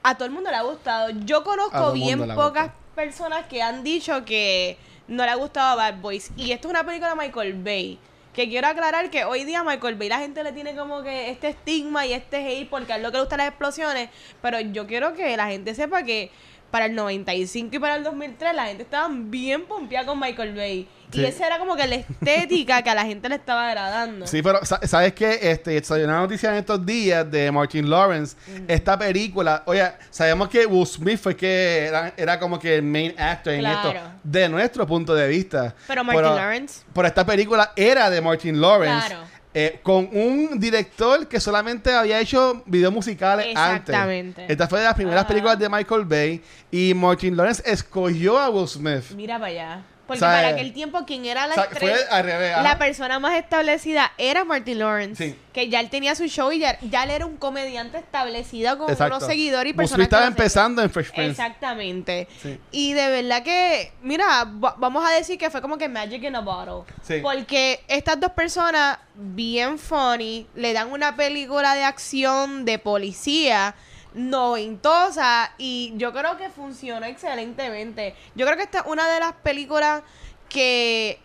a todo el mundo le ha gustado. Yo conozco bien pocas personas que han dicho que no le ha gustado Bad Boys. Y esto es una película de Michael Bay. Que quiero aclarar que hoy día Michael Bay la gente le tiene como que este estigma y este hate porque a él lo que le gustan las explosiones. Pero yo quiero que la gente sepa que para el 95 y para el 2003 la gente estaba bien pompeada con Michael Bay. Sí. Y esa era como que la estética que a la gente le estaba agradando. Sí, pero sa- ¿sabes qué? Este, salió una noticia en estos días de Martin Lawrence. Esta película, oye, sabemos que Will Smith fue que era, era como que el main actor en esto, de nuestro punto de vista. Pero Martin Lawrence. Pero esta película era de Martin Lawrence. Claro. Eh, con un director que solamente había hecho videos musicales antes. Exactamente. Esta fue de las primeras Ajá. películas de Michael Bay. Y Martin Lawrence escogió a Will Smith. Mira para allá. Porque para aquel tiempo, quien era la estrella- al revés. La persona más establecida era Martin Lawrence. Sí. Que ya él tenía su show y ya, ya él era un comediante establecido con Exacto. unos seguidores y personas. Estaba empezando en Fresh Prince. Exactamente. Sí. Y de verdad que, mira, va- vamos a decir que fue como que Magic in a Bottle. Sí. Porque estas dos personas, bien funny, le dan una película de acción de policía noventosa y yo creo que funcionó excelentemente. Yo creo que esta es una de las películas que...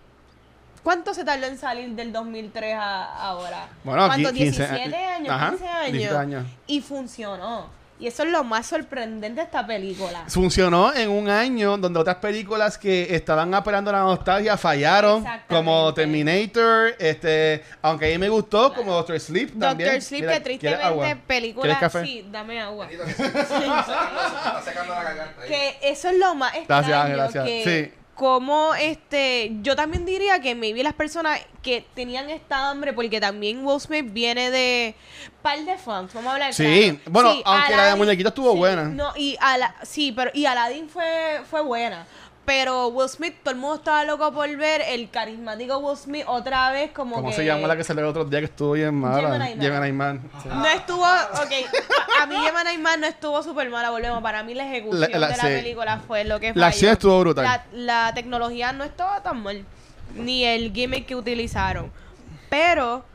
¿Cuánto se tardó en salir del 2003 a ahora? Bueno, ¿Cuánto? qui- 15 17 años, Ajá, 15 años. 17 años. Y funcionó. Y eso es lo más sorprendente de esta película. Funcionó en un año donde otras películas que estaban apelando a la nostalgia fallaron, como Terminator, este, aunque a mí me gustó, como Doctor Sleep también. Doctor Sleep, Mira, que tristemente película... ¿Quieres café? Sí, dame agua. Está secando la garganta. ahí. que eso es lo más Gracias, extraño gracias. que Sí. Como este yo también diría que maybe las personas que tenían esta hambre porque también Will Smith viene de par de fans vamos a hablar Sí, claro. bueno, aunque la de muñequito estuvo sí, buena. no y Ala- sí pero y Aladdin fue fue buena Pero Will Smith, todo el mundo estaba loco por ver el carismático Will Smith otra vez como ¿Cómo que... se llama la que salió el otro día que estuvo bien mala? Gemini Man. Gemini Man. Sí. No estuvo, ok, a mí Gemini Man no estuvo súper mala, volvemos, para mí la ejecución La- la- de la sí. película fue lo que La falló. acción estuvo brutal. La, la tecnología no estaba tan mal, ni el gimmick que utilizaron, pero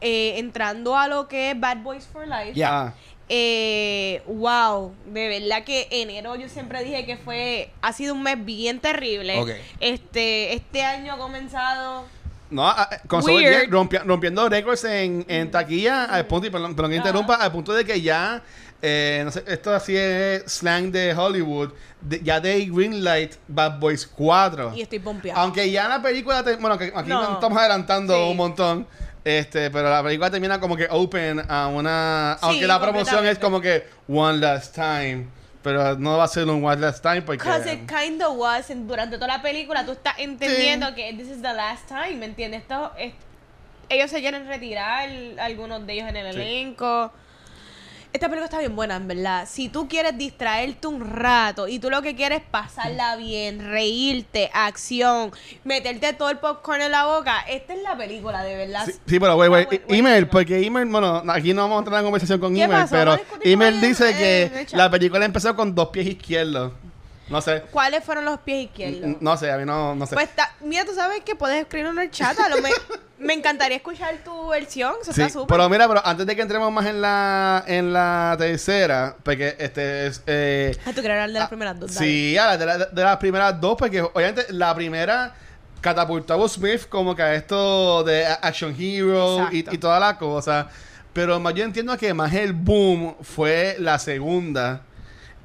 eh, entrando a lo que es Bad Boys for Life, Ya. Eh, wow, de verdad que enero yo siempre dije que fue, ha sido un mes bien terrible. Este, este año ha comenzado... No, a- a- con rompi- rompiendo récords en, en taquilla al punto, y perdón, perdón que interrumpa, al punto de que ya, eh, no sé, esto así es slang de Hollywood, de- ya de Greenlight Bad Boys 4. Y estoy pompeada. Aunque ya la película, te- bueno, que aquí No. estamos adelantando Sí. un montón, este, pero la película termina como que open a una, Sí, aunque la promoción es como que one last time, pero no va a ser un one last time porque... Because it kind of was durante toda la película tú estás entendiendo que this is the last time, ¿me entiendes? Esto es- ellos se quieren retirar, algunos de ellos en el Sí. elenco. Esta película está bien buena, en verdad. Si tú quieres distraerte un rato y tú lo que quieres es pasarla bien, reírte, acción, meterte todo el popcorn en la boca, esta es la película, de verdad. Sí, sí, pero güey, güey, email, porque email, bueno, aquí no vamos a entrar en conversación con ¿Qué email, pasó? pero ¿Vamos a discutir email dice Eh, que la película empezó con dos pies izquierdos. No sé, ¿Cuáles fueron los pies izquierdos? no sé, a mí no, no sé. Pues está, mira, tú sabes que puedes escribirlo en el chat. A lo me, me encantaría escuchar tu versión. Eso Sí, está súper. pero mira, pero antes de que entremos más en la en la tercera, porque este es eh, Ah, tú quieres hablar de las ah, primeras dos. dale. Sí, a la- de, la- de las primeras dos, porque obviamente la primera catapultó a Will Smith como que a esto de Action Hero y, y toda la cosa. Pero más yo entiendo que más el boom fue la segunda,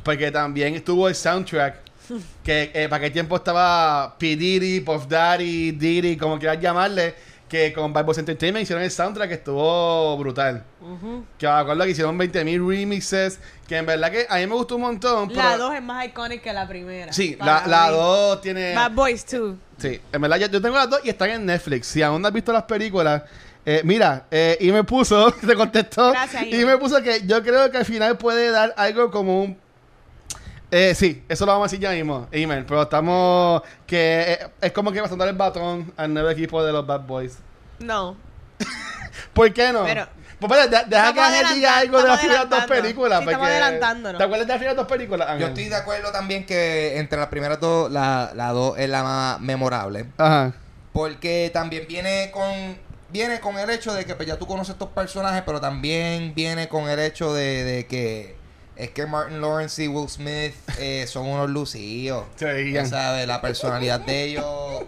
porque también estuvo el soundtrack. Que eh, para qué tiempo estaba P. Diddy, Puff Daddy, Diddy, como quieras llamarle, que con Bad Boys Entertainment hicieron el soundtrack que estuvo brutal. Que me acuerdo que hicieron 20.000 remixes, que en verdad que a mí me gustó un montón. La pero- 2 es más icónica que la primera. Sí, la, la mí. 2 tiene. Bad Boys 2. Sí, en verdad yo, yo tengo las dos y están en Netflix. Si aún no has visto las películas, eh, mira, eh, y me puso, te contestó, Gracias, y me puso que yo creo que al final puede dar algo como un. Eh, sí, eso lo vamos a decir ya mismo, email, pero estamos. que eh, es como que vas a dar el batón al nuevo equipo de los Bad Boys. No. ¿Por qué no? Pero- pues vale, de- deja que Ángel diga algo de las primeras dos películas. Sí, estamos porque- adelantándonos. ¿Te acuerdas de las primeras dos películas? Yo estoy de acuerdo también que entre las primeras dos, la, la dos es la más memorable. Ajá. Porque también viene con viene con el hecho de que pues, ya tú conoces estos personajes, pero también viene con el hecho de, de que es que Martin Lawrence y Will Smith eh, son unos lucidos. Sí, Ya sabes, la personalidad de ellos. Por-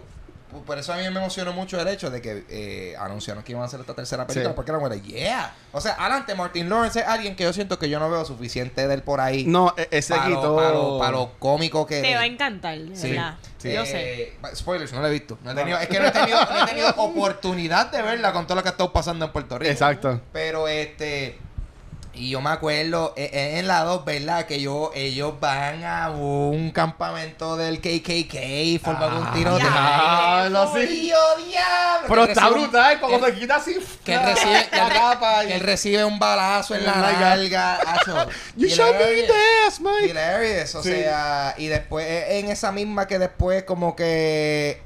Por eso a mí me emocionó mucho el hecho de que eh, anunciaron que iban a hacer esta tercera película. Sí. Porque era bueno, yeah. O sea, adelante, Martin Lawrence es alguien que yo siento que yo no veo suficiente de él por ahí. No, e- ese para, lo, para lo- para lo cómico que Te va a encantar, Sí, ¿verdad? sí. Yo sé. Eh, spoilers, no lo he visto. No he tenido- es que no he tenido, no he tenido oportunidad de verla con todo lo que ha estado pasando en Puerto Rico. Exacto. Pero este. Y yo me acuerdo eh, eh, en la 2, ¿verdad? Que yo, ellos van a un campamento del KKK, forman un tiro de. diablo, sí. ¡Tío, diablo! Pero está recibe un- brutal, como se quita así. que él recibe, que y- él recibe un balazo en la acho. You shot me in Hilarious. the ass, Mike. Hilarious, o Sí. sea, y después eh, en esa misma que después como que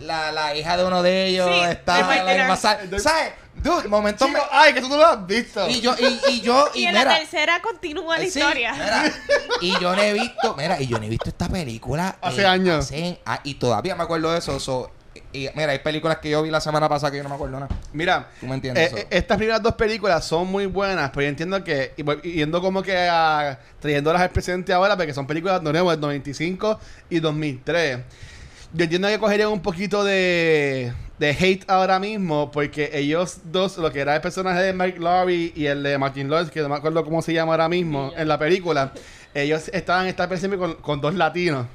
la, la hija de uno de ellos Sí, está la Dinner. masal- ¿Sabes? Dude, momento Chico, me- ay, que tú no lo has visto. y yo y, y yo Y, y, en mira, la tercera continúa la eh, sí, historia. mira, y yo no he visto, mira, y yo no he visto esta película Hace años. hace- ah, y todavía me acuerdo de eso, so, y mira, hay películas que yo vi la semana pasada que yo no me acuerdo nada. Mira, ¿Tú me entiendes? eh, eh, estas primeras dos películas son muy buenas, pero yo entiendo que, y voy- y yendo como que a, trayéndolas al presente ahora, porque son películas de nuevo del 95 y 2003. Yo entiendo que cogerían un poquito de, de hate ahora mismo, porque ellos dos, lo que era el personaje de Mike Lowry y el de Martin Lawrence, que no me acuerdo cómo se llama ahora mismo en la película, ellos estaban esta presente con, con dos latinos.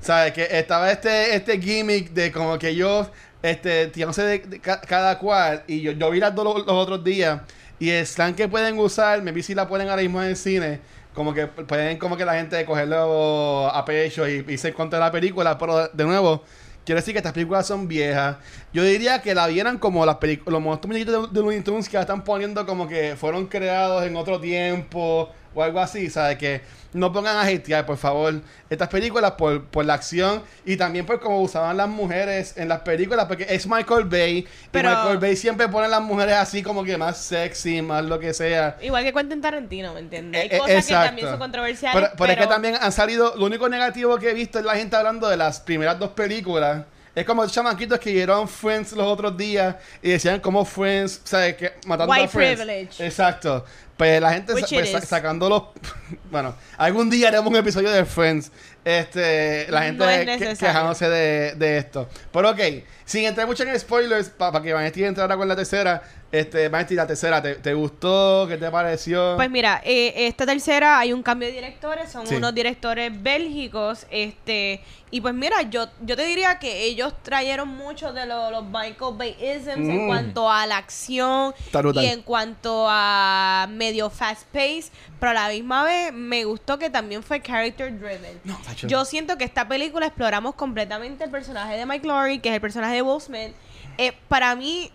¿Sabes? Que estaba este, este gimmick de como que ellos, este, tirándose de, de ca- cada cual. Y yo, yo vi las dos los, los otros días. Y el slang que pueden usar, me vi si la ponen ahora mismo en el cine. Como que pueden como que la gente cogerlo a pecho y, y ser contra la película. Pero de nuevo, quiero decir que estas películas son viejas. Yo diría que la vieran como las películas, los monstruos de, de Looney Tunes que la están poniendo como que fueron creados en otro tiempo. O algo así, ¿sabes? Que no pongan a hatear, por favor, estas películas por, por la acción y también por cómo usaban las mujeres en las películas, porque es Michael Bay Pero- y Michael Bay siempre pone a las mujeres así como que más sexy, más lo que sea. Igual que Quentin Tarantino, ¿me entiendes? Hay Eh, eh, cosas que exacto. también son controversiales. Pero, pero es que también han salido, lo único negativo que he visto es la gente hablando de las primeras dos películas. Es como chamaquitos que vieron Friends los otros días y decían como Friends, ¿sabes? Que matando White a Friends. privilege. Exacto. Pues la gente sa- pues, sa- sacando los... bueno, algún día haremos un episodio de Friends. Este, la gente No es que- necesario. quejándose de, de esto. Pero ok, sin entrar mucho en spoilers, para que Vanesti entre ahora con la tercera. Este, Vanesti, la tercera, ¿te, te gustó? ¿Qué te pareció? Pues mira, eh, esta tercera hay un cambio de directores, son Sí. unos directores bélgicos, este, y pues mira, yo, yo te diría que ellos trajeron mucho de lo- los Michael Bay-isms en Mm. cuanto a la acción y en cuanto a medio fast pace, pero a la misma vez me gustó que también fue character driven. No. Yo siento que esta película exploramos completamente el personaje de Mike Lowry, que es el personaje de Will Smith. Eh, para mí,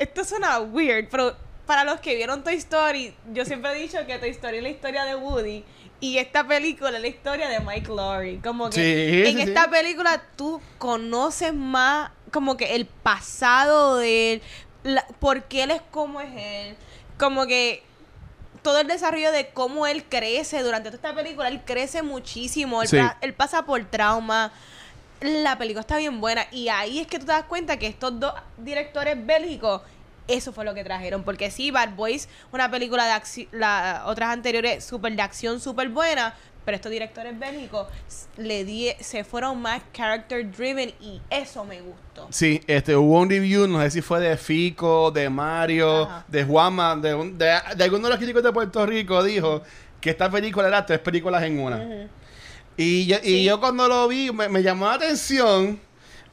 esto suena weird, pero para los que vieron Toy Story, yo siempre he dicho que Toy Story es la historia de Woody y esta película es la historia de Mike Lowry. Como que Sí, en sí, esta sí. película tú conoces más como que el pasado de él, la- por qué él es como es él, como que todo el desarrollo de cómo él crece durante toda esta película, él crece muchísimo, él, él pasa por trauma. La película está bien buena y ahí es que tú te das cuenta que estos dos directores bélgicos eso fue lo que trajeron, porque sí, Bad Boys, una película de acción, las otras anteriores súper de acción, súper buena, pero estos directores bélgicos le di se fueron más character driven y eso me gustó. Sí, este, hubo un review, no sé si fue de Fico, de Mario, Ajá. de Juanma, de, un- de, de alguno de los críticos de Puerto Rico, dijo que esta película era tres películas en una. Y, yo, y Sí. yo cuando lo vi me, me llamó la atención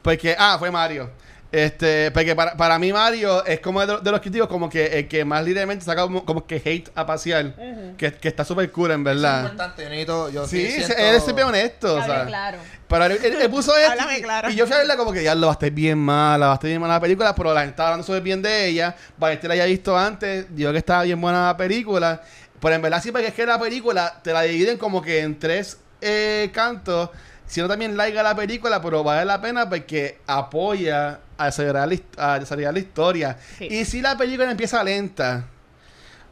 porque, ah, fue Mario. Este, porque para, para mí Mario es como de, de los críticos como que el que más libremente saca como, como que hate a pasear. que, que está súper cool, en Es verdad. importante, yo necesito- yo Sí, sí se- siento- él es siempre honesto. o Hable sea. claro. Pero él, él- él puso esto Háblame y, claro. y yo fui a verla como que ya lo va a estar bien mala, va a estar bien mala la película, pero la gente estaba hablando súper bien de ella. Vanesti la haya visto antes, dijo que estaba bien buena la película. Pero en verdad sí, porque es que la película te la dividen como que en tres eh, cantos, siendo también larga la película, pero vale la pena porque apoya a desarrollar la, a la historia. Sí. Y si la película empieza lenta,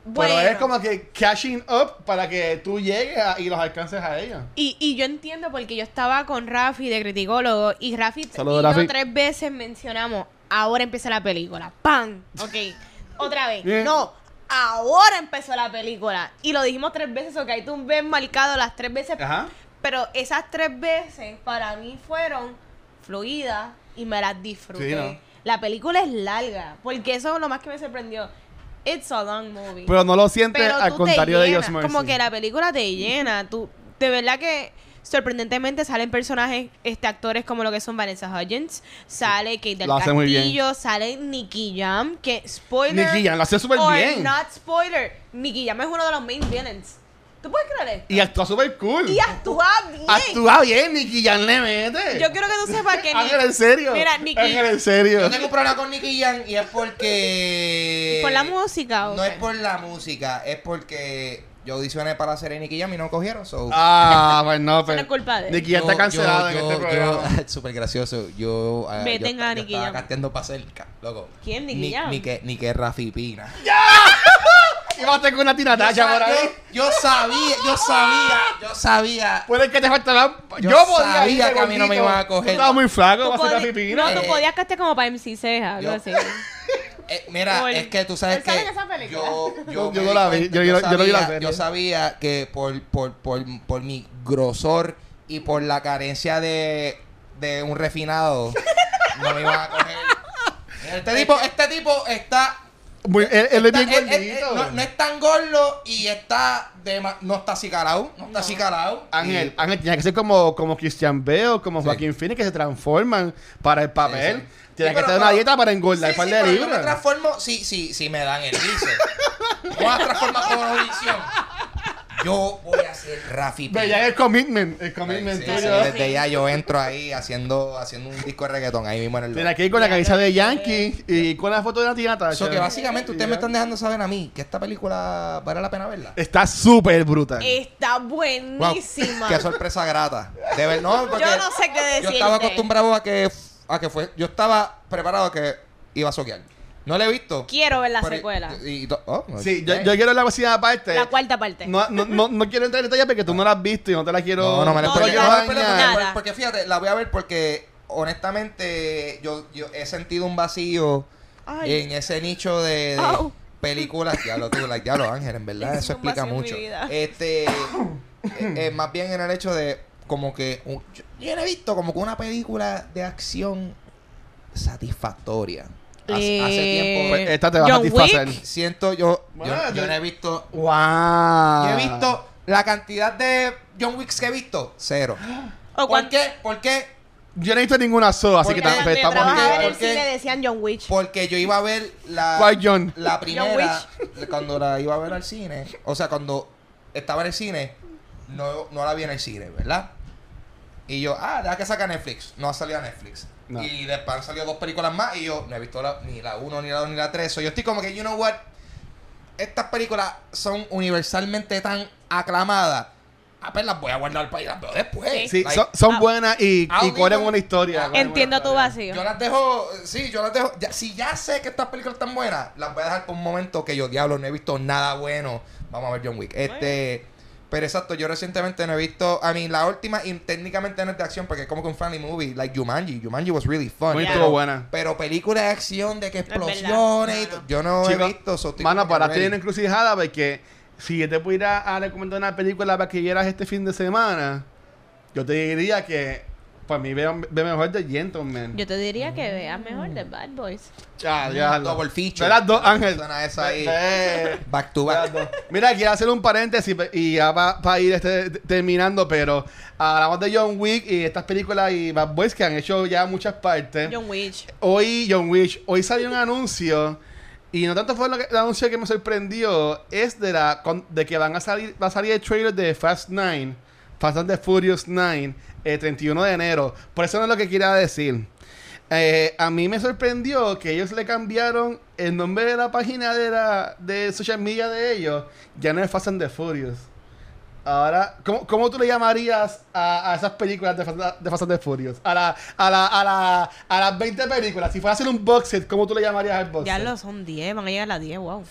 Bueno, pero es como que cashing up para que tú llegues a- y los alcances a ellos. Y, y yo entiendo porque yo estaba con Rafi de criticólogo y Rafi Saludos, y tres veces mencionamos, ahora empieza la película. ¡Pam! Ok. Otra vez. Bien. No, ahora empezó la película. Y lo dijimos tres veces, ok, tú ves marcado las tres veces. Ajá. Pero esas tres veces para mí fueron fluidas y me las disfruté. Sí, ¿no? La película es larga, porque eso es lo más que me sorprendió. It's a long movie. Pero no lo sientes Pero al contrario de Mercy. Como que la película te llena. Tú, de verdad que sorprendentemente salen personajes, este actores como lo que son Vanessa Hudgens, sale Kate del. Castillo, sale Nicky Jam, que spoiler. Nicky Jam lo hace súper bien. Not spoiler. Nicky Jam es uno de los main villains. ¿Tú puedes creer esto? Y actúa súper cool. Y actúa bien. Actúa bien, Nicky Jan le mete. Yo quiero que tú sepas que Ángel, en serio. Mira, Nicky- Ángel, en serio. Yo tengo un problema con Nicky Jam y es porque. por la música. ¿o No qué? es por la música, es porque yo audicioné para hacer Nicky Jam y no cogieron. So. Ah, pues no, pero. es culpa de. Nicky Jam Yo- está cancelado yo- en yo- este programa. yo- Súper gracioso. Yo, eh, Veten yo, a yo Nicky estaba Jam. casteando para ser, loco. ¿Quién, Nicky Ni, Jam? ni que, ni que Rafi Pina. Iba a tener una tina Yo, tacha por ahí. yo- sabía, yo sabía, yo sabía. Puede que te faltara. Yo, Yo podía sabía que a mí no me iban a coger. Tú estabas muy flaco, Tú va a ser la pipina. no, tú Eh, podías castear como para MC Ceja, algo yo- así. Eh, mira, Por- es que tú sabes ¿Él sale que en esa película? yo, yo, Yo no la vi, yo- yo- yo no vi la sabía- serie. Yo sabía que por, por, por, por, mi grosor y por la carencia de, de un refinado, no me iban a coger. Este tipo, este tipo está Muy- él, él es Está- bien él- él- él gordito. no, no es tan gordo y está de no está así calado, no está así calado. Ángel, Y- Ángel tenía que ser como, como Christian Bale, como Sí. Joaquín Phoenix, que se transforman para el papel. Sí, sí. Tiene Sí, que pero- tener una pero- dieta para engordar Sí, par sí, de pero yo me libras. transformo, sí, sí, sí me dan el. ¿Cómo vas a transformar como una audición? yo voy a ser Rafi Ve, ya el commitment, el commitment Sí, tuyo. desde ya yo entro ahí haciendo, haciendo un disco de reggaetón ahí mismo en el Mira, aquí con la camisa de Yankee y con la foto de la tía Natasha. Eso que básicamente ustedes me están dejando saber a mí que esta película vale la pena verla. Está súper brutal. Está Wow, buenísima. qué sorpresa grata. De ver, no, porque Yo no sé qué decirte. Yo estaba acostumbrado a que, a que fue. Yo estaba preparado que iba a soquear. No la he visto. Quiero ver la pero- secuela. y- y to- oh, Sí, yo, yo quiero la cocina aparte. La cuarta parte. No, no, no, no quiero entrar en detalle porque tú no la has visto y no te la quiero. No, no me la No, spoilees, no, spoilees nada. porque, porque fíjate, la voy a ver porque honestamente yo, yo he sentido un vacío Ay. en ese nicho de, de Au. películas. Diablo tú, like, diablo Ángel, en verdad, Es eso un explica vacío en mi mucho. vida. Este, eh, eh, más bien en el hecho de como que un- yo, yo no he visto como que una película de acción satisfactoria. Hace, hace Eh, tiempo. Pues esta te va a satisfacer. Wick. Siento yo, yo, Bueno, yo yo- no he visto ¡Wow! yo he visto la cantidad de John Wicks que he visto, cero. ¿Por qué? ¿Por qué? Yo no he visto ninguna sola, así Porque que yo estamos trabajaba en igual. el ¿Por qué? cine decían John Witch. Porque yo iba a ver la, ¿Cuál John? la primera, cuando la iba a ver al cine, o sea, cuando estaba en el cine, no, no la vi en el cine, ¿verdad? Y yo, ah, deja que saca Netflix. No ha salido a Netflix. No. Y después han salido dos películas más y yo no he visto la- ni la 1, ni la 2, ni la 3. So, yo estoy como que, you know what? Estas películas son universalmente tan aclamadas. Ah, pues las voy a guardar para ir las veo después. Sí. Sí, Like, son, son Ah. buenas y, y Audio. corren una historia. Ah, Entiendo tu historia. vacío. Yo las dejo, sí, yo las dejo. ya- si ya sé que estas películas están buenas, las voy a dejar por un momento que yo, diablo, no he visto nada bueno. Vamos a ver John Wick. Este, pero exacto, yo recientemente no he visto, a mí la última, y técnicamente no es de acción porque es como que un family movie, like Jumanji. Jumanji was really fun. Muy estuvo buena. Pero película de acción, de que explosiones, y No, yo no he visto. so que para ti una encrucijada porque si yo te pudiera a recomendar una película para que vieras este fin de semana, yo te diría que para mí ve, ve mejor The Gentleman. Yo te diría que veas mejor de Bad Boys. Ya, ya. Double feature. Ve las dos, Ángel. Suena esa ahí. Back to back. Mira, quiero hacer un paréntesis y ya para ir este, terminando, pero hablamos de John Wick y estas películas y Bad Boys que han hecho ya muchas partes. John Witch. Hoy, John Wick, hoy salió un anuncio y no tanto fue lo que- el anuncio que me sorprendió, es de la con- de que van a salir, va a salir el trailer de Fast 9, Fast and the Furious 9, el 31 de enero. Por eso no es lo que quería decir. Eh, a mí me sorprendió que ellos le cambiaron el nombre de la página de la de social media de ellos. Ya no es Fast and the Furious. Ahora, ¿cómo, cómo tú le llamarías a, a esas películas de Fast, de Fast and the Furious? A, la, a, la, a, la, a las 20 películas. Si fuera a hacer un box set, ¿cómo tú le llamarías al box Ya set? lo son 10, van a llegar a las 10, wow.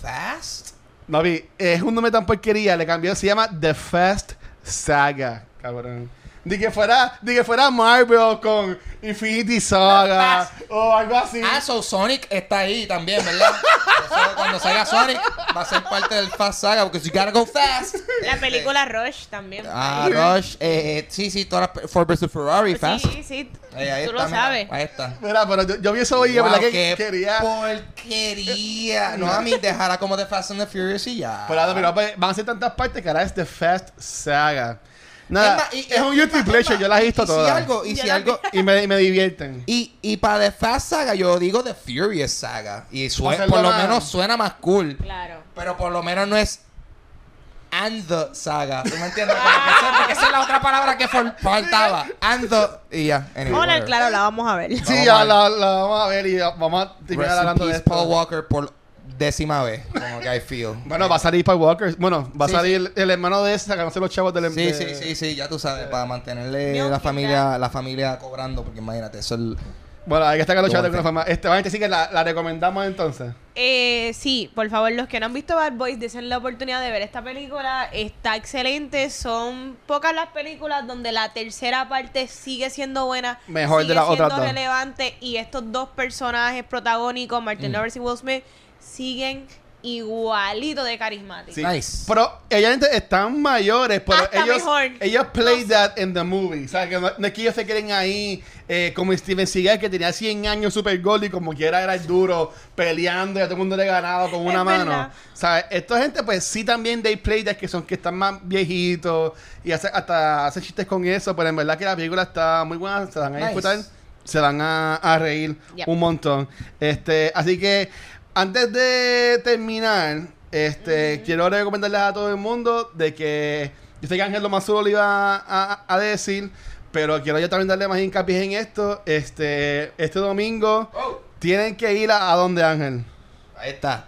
Fast. No vi, es un nombre tan porquería, le cambió, se llama The Fast Saga, cabrón. Di que fuera, di que fuera Marvel con Infinity Saga o algo así. Ah, so Sonic está ahí también, ¿verdad? Eso, cuando salga Sonic va a ser parte del Fast Saga porque you gotta go fast. La película Rush también. Ah, Rush, eh, sí, sí, todas las Ford vs Ferrari, Fast. sí, sí. Eh, ahí Tú está, lo mira, sabes. ahí está. Mira, pero yo, yo vi eso hoy Wow, verdad que quería. porquería. No, a mí dejará como de Fast and the Furious y ya. Pero, pero, pues, van a ser tantas partes que ahora es The Fast Saga. Nada, Es más, y- es un más, pleasure, yo las he visto y si todas. algo, y si algo, Y me, y me divierten. y, y para The Fast Saga yo digo The Furious Saga. Y sue- Hacerlo por lo más- menos suena más cool. Claro. Pero por lo menos no es and the saga. ¿Tú me entiendes? Porque esa, porque esa es la otra palabra que fal- faltaba. And the. Y ya. Anyway, Hola, claro, la vamos a ver. Sí, Vamos ya la, la vamos a ver y vamos a terminar hablando de. Paul Walker por décima vez. Como que I feel. Bueno, va a salir Paul Walker. Bueno, va a Sí, salir el hermano de ese sacándose los chavos del Sí, de- sí, sí, sí, ya tú sabes, para mantenerle la familia, la familia cobrando, porque imagínate, eso es el- Bueno, hay que sacar los chavos de alguna forma. Este, vamos a decir que la, la recomendamos entonces. Eh, sí, por favor, los que no han visto Bad Boys, desen la oportunidad de ver esta película. Está excelente. Son pocas las películas donde la tercera parte sigue siendo buena. Mejor de sigue las otras dos. relevante. Y estos dos personajes protagónicos, Martin Mm. Lawrence y Will Smith, siguen igualito de carismáticos. Sí. Nice. Pero ellos están mayores, pero Hasta ellos, mejor. ellos play No that in the movie. O sea, que no, no es que ellos se queden ahí eh, como Steven Seagal, que tenía 100 años super gold y como quiera era el duro peleando y a todo el mundo le ganaba con una Es mano. verdad. O sea, esta gente, pues sí, también they play that, que son que están más viejitos y hace, hasta hacen chistes con eso, pero en verdad que la película está muy buena, se van a Nice. disfrutar, se van a, a reír Yep. un montón. Este, así que antes de terminar, Este, quiero recomendarles a todo el mundo de que yo sé que Ángel lo más solo lo iba a, a- a decir, pero quiero yo también darle más hincapié en esto. Este, este domingo tienen que ir a, a dónde, Ángel. Ahí está.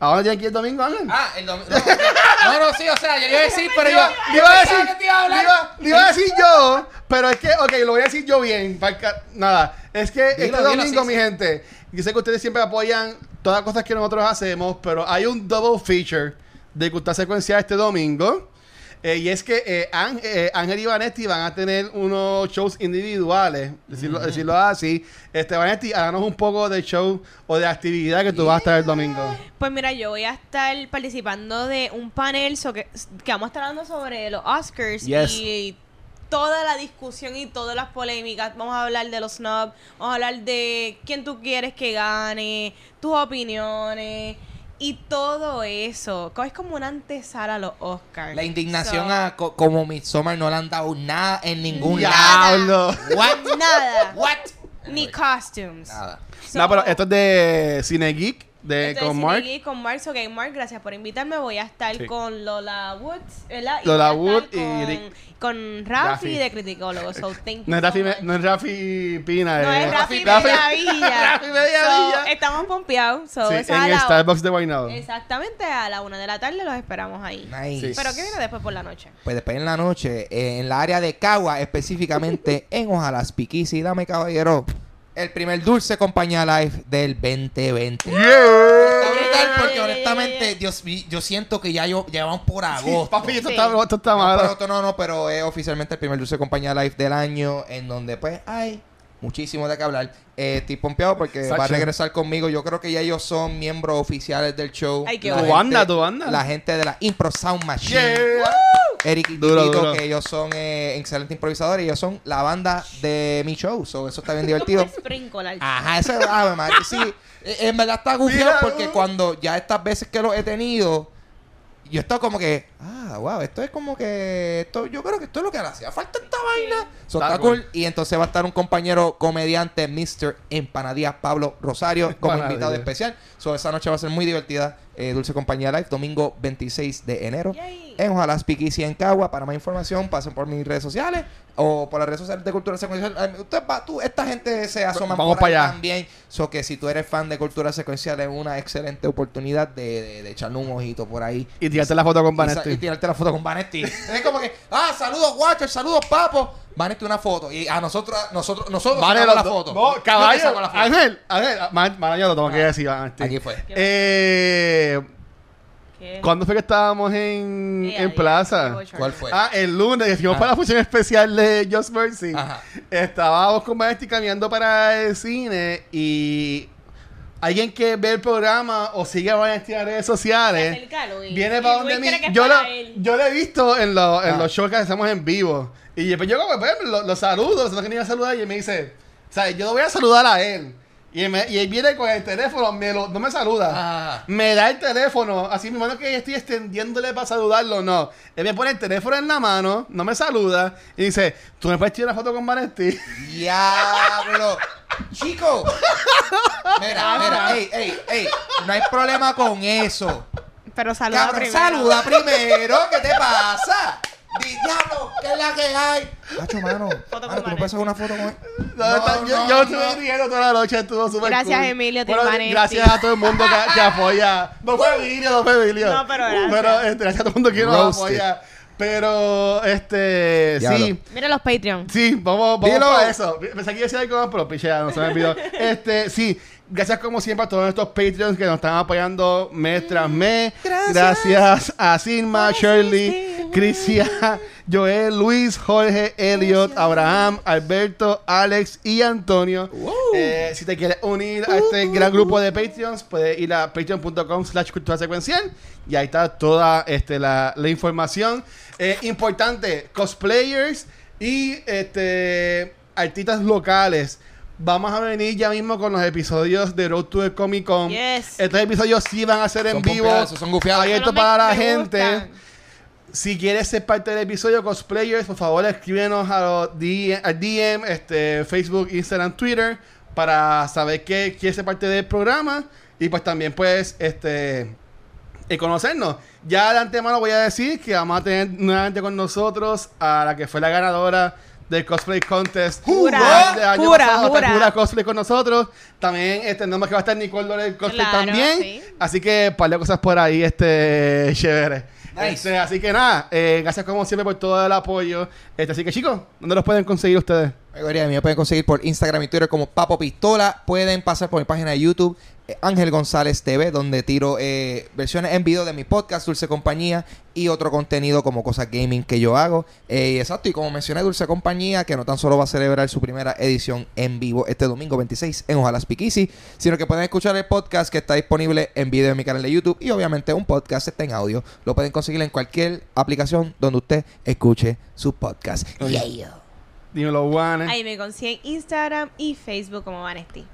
¿A dónde tienen que ir el domingo, Ángel? Ah, el domingo. No, no, no, sí, o sea, yo le iba a decir, pero Le iba, yo. le iba a decir, le iba, le a decir yo, pero es que, ok, lo voy a decir yo bien. para nada, es que este dilo, domingo, sí, mi sí. gente, yo sé que ustedes siempre apoyan todas las cosas que nosotros hacemos, pero hay un double feature de Cultura Secuencial este domingo. eh, y es que eh, Ángel, eh, Ángel y Vanetti van a tener unos shows individuales, decirlo, decirlo así. Este, Vanetti, háganos un poco de show o de actividad que tú vas a estar el domingo. Pues mira, yo voy a estar participando de un panel so que, que vamos a estar hablando sobre los Oscars Yes. y toda la discusión y todas las polémicas. Vamos a hablar de los snobs, vamos a hablar de quién tú quieres que gane, tus opiniones y todo eso. Es como una antesala a los Oscars. La indignación So, a co- como Midsommar no le han dado nada en ningún Nada. lado. What? Nada. What? Ni costumes. Nada. So, no, pero esto es de Cine Geek, de Estoy con Mark. Con Mark. Ok, Mark, gracias por invitarme. Voy a estar Sí. con Lola Woods, ¿verdad? Lola voy a estar Wood y con, Rick- con Rafi, Rafi. de Criticólogo. So, thank you No es, so Rafi, much. no es Rafi Pina, No, eh. es Rafi Rafi- Mediavilla. Rafi Mediavilla. So, estamos pompeados. So, Sí, en el Starbucks de Guaynabo. Exactamente a la una de la tarde los esperamos ahí. Nice. Sí. Pero ¿qué viene después por la noche? Pues después en la noche, eh, en la área de Cagua, específicamente en Ojalá Piquisi, dame caballero, el primer dulce compañía live del 2020. Está brutal porque Yeah, honestamente, yeah, yeah. Dios, yo siento que ya yo, llevamos por agosto. Papi, esto Sí. está, esto está No, malo. pero esto no, no, pero es oficialmente el primer dulce compañía live del año en donde pues hay muchísimo de qué hablar. Eh, estoy pompeado porque va a regresar conmigo. Yo creo que ya ellos son miembros oficiales del show. Ay, qué. Tu banda, tu banda. La gente de la Impro Sound Machine. Yeah. Eric y Duro, Tito, duro. que ellos son eh, excelentes improvisadores y ellos son la banda de mi show. So, eso está bien divertido. Ajá, ese ave María. Sí, en verdad está gufiado porque cuando ya estas veces que lo he tenido, yo he estado como que, ah, wow, esto es como que, esto, yo creo que esto es lo que le hacía falta esta vaina. So, Está está cool. Y entonces va a estar un compañero comediante, Mr. Empanadías Pablo Rosario, como invitado especial. So, esa noche va a ser muy divertida. Eh, Dulce Compañía Live, domingo 26 de enero. Yay. En Ojalá Speakeasy en Cagua. Para más información, pasen por mis redes sociales o por las redes sociales de Cultura Secuencial. Usted va, tú, esta gente se asoma Vamos por ahí para allá. también. So que si tú eres fan de Cultura Secuencial, es una excelente oportunidad de, de, de echarle un ojito por ahí. Y tirarte la foto con Y sa- Y, Vanetti. tirarte la foto con Vanetti. es como que, ah, saludos, Watcher, saludos, papo. Vanetti una foto. Y a nosotros, nosotros, nosotros Vale, la foto. No, Yo caballo. saco la foto. Ángel, Ángel, man, man, yo lo tengo que decir. Vanetti. Aquí fue. Eh, ¿Qué? ¿Cuándo fue que estábamos en, Eh, en plaza? ¿Cuál fue? Ah, el lunes, que fuimos Ah. para la función especial de Just Mercy. Ajá. Estábamos con Vanetti caminando para el cine y alguien que ve el programa o sigue a Vanetti en las redes sociales viene para donde mí. Yo lo, yo lo he visto en, los- en Ah. los shows que hacemos en vivo. Y después yo como, pues, lo, lo saludo, lo que ni a saludar y él me dice, o sea, yo lo voy a saludar a él. Y él, me- y él viene con el teléfono, me lo- no me saluda. Ah. Me da el teléfono, así mi mano que estoy extendiéndole para saludarlo, no. Él me pone el teléfono en la mano, no me saluda y dice, ¿tú me puedes tirar una foto con Vanetti? Diablo. Chico. Mira, mira, ey, ey, ey. No hay problema con eso. Pero saluda Cabrón, primero. saluda primero. ¿Qué te pasa? Diablo, ¿qué es la que hay? Macho, mano. Foto mano, con ¿tú no puedes hacer una foto con él? No, está- yo, no, yo no. estuve riendo toda la noche, estuvo súper Gracias, cool. Emilio Bueno. Gracias a todo el mundo que, que apoya. No fue Emilio, no fue Emilio. No, pero gracias. Pero este, gracias a todo el mundo que nos apoya. Pero, este, Diablo. sí. Mira los Patreon. Sí, vamos, vamos Dilo. para eso. Pensé que iba a decir algo más, pero pichea, no se me olvidó. este, sí, gracias como siempre a todos estos Patreons que nos están apoyando mes tras mes. Gracias. Gracias a Silma, Shirley, Cristian, Joel, Luis, Jorge, Elliot, Abraham, Alberto, Alex y Antonio. Eh, si te quieres unir a este gran grupo de Patreons, puedes ir a patreon.com slash cultura secuencial y ahí está toda este, la, la información. Eh, importante, cosplayers y este artistas locales. Vamos a venir ya mismo con los episodios de Road to the Comic Con. Yes. Estos episodios sí van a ser en Son vivo. pompeados, son gufiados. Abierto Pero me- para la me gente. gustan. Si quieres ser parte del episodio cosplayers, por favor escríbenos a los DM, al DM, este, Facebook, Instagram, Twitter, para saber que quieres ser parte del programa. Y pues también pues, este, eh, conocernos. Ya de antemano voy a decir que vamos a tener nuevamente con nosotros a la que fue la ganadora del Cosplay Contest Jura, jura, pasado, jura. Jura Cosplay con nosotros. También entendemos que va a estar Nicole Lore Cosplay Claro, también. sí. Así que par de cosas por ahí, este, chévere. Nice. Este, así que nada, eh, gracias como siempre por todo el apoyo. Este, así que chicos, ¿dónde los pueden conseguir ustedes? Me pueden conseguir por Instagram y Twitter como Papo Pistola. Pueden pasar por mi página de YouTube, Ángel González TV, donde tiro eh, versiones en video de mi podcast, Dulce Compañía, y otro contenido como cosas gaming que yo hago. Eh, exacto, y como mencioné, Dulce Compañía, que no tan solo va a celebrar su primera edición en vivo este domingo 26 en Ojalá Speakeasy, sino que pueden escuchar el podcast que está disponible en video en mi canal de YouTube. Y obviamente un podcast está en audio. Lo pueden conseguir en cualquier aplicación donde usted escuche su podcast. Dímelo, Juanes. Ahí me consiguen Instagram y Facebook como Vanesti.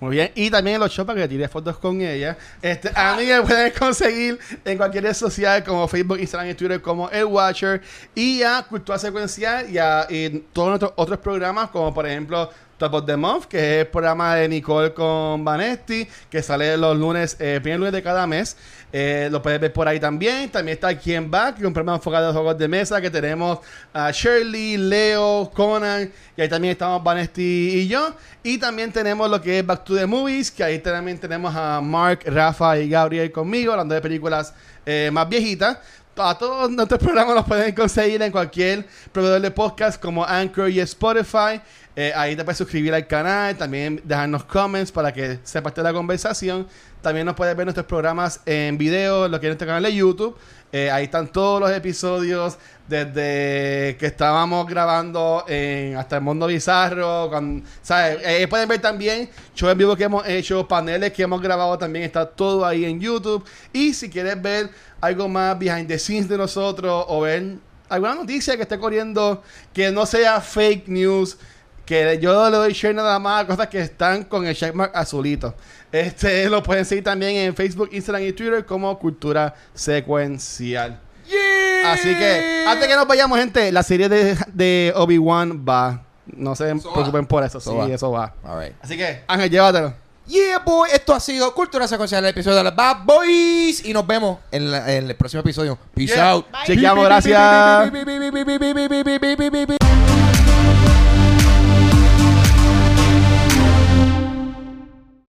Muy bien. Y también en los shows para que tiré fotos con ella. Este, a mí me pueden conseguir en cualquier red social como Facebook, Instagram y Twitter como El Watcher. Y a Cultura Secuencial y a todos nuestros otros programas como por ejemplo Top of the Month, que es el programa de Nicole con Vanesti, que sale los lunes, eh, primer lunes de cada mes. Eh, lo puedes ver por ahí también. También está Quien Back, que es un programa enfocado en juegos de mesa que tenemos a Shirley, Leo, Conan, y ahí también estamos Vanesti y yo. Y también tenemos lo que es Back to the Movies, que ahí también tenemos a Mark, Rafa y Gabriel conmigo, hablando de películas eh, más viejitas. A todos nuestros programas los pueden conseguir en cualquier proveedor de podcast como Anchor y Spotify. Eh, ahí te puedes suscribir al canal, también dejarnos comments para que sea parte de la conversación. También nos puedes ver nuestros programas en video, lo que es nuestro canal de YouTube. Eh, ahí están todos los episodios desde que estábamos grabando en hasta el mundo bizarro. Con, ¿sabes? Eh, pueden ver también shows en vivo que hemos hecho, paneles que hemos grabado también. Está todo ahí en YouTube. Y si quieres ver algo más behind the scenes de nosotros o ver alguna noticia que esté corriendo que no sea fake news que yo le doy share nada más a cosas que están con el checkmark azulito. Este lo pueden seguir también en Facebook, Instagram y Twitter como Cultura Secuencial. Así que, antes que nos vayamos, gente, la serie de, de Obi-Wan va. No se Eso preocupen va. por eso. Eso sí, va. eso va. All right. Así que, Ángel, llévatelo. Yeah, boy. Esto ha sido Cultura Secuencial, el episodio de los Bad Boys. Y nos vemos en, la- en el próximo episodio. Peace Yeah. out. Bye. Chequeamos, gracias.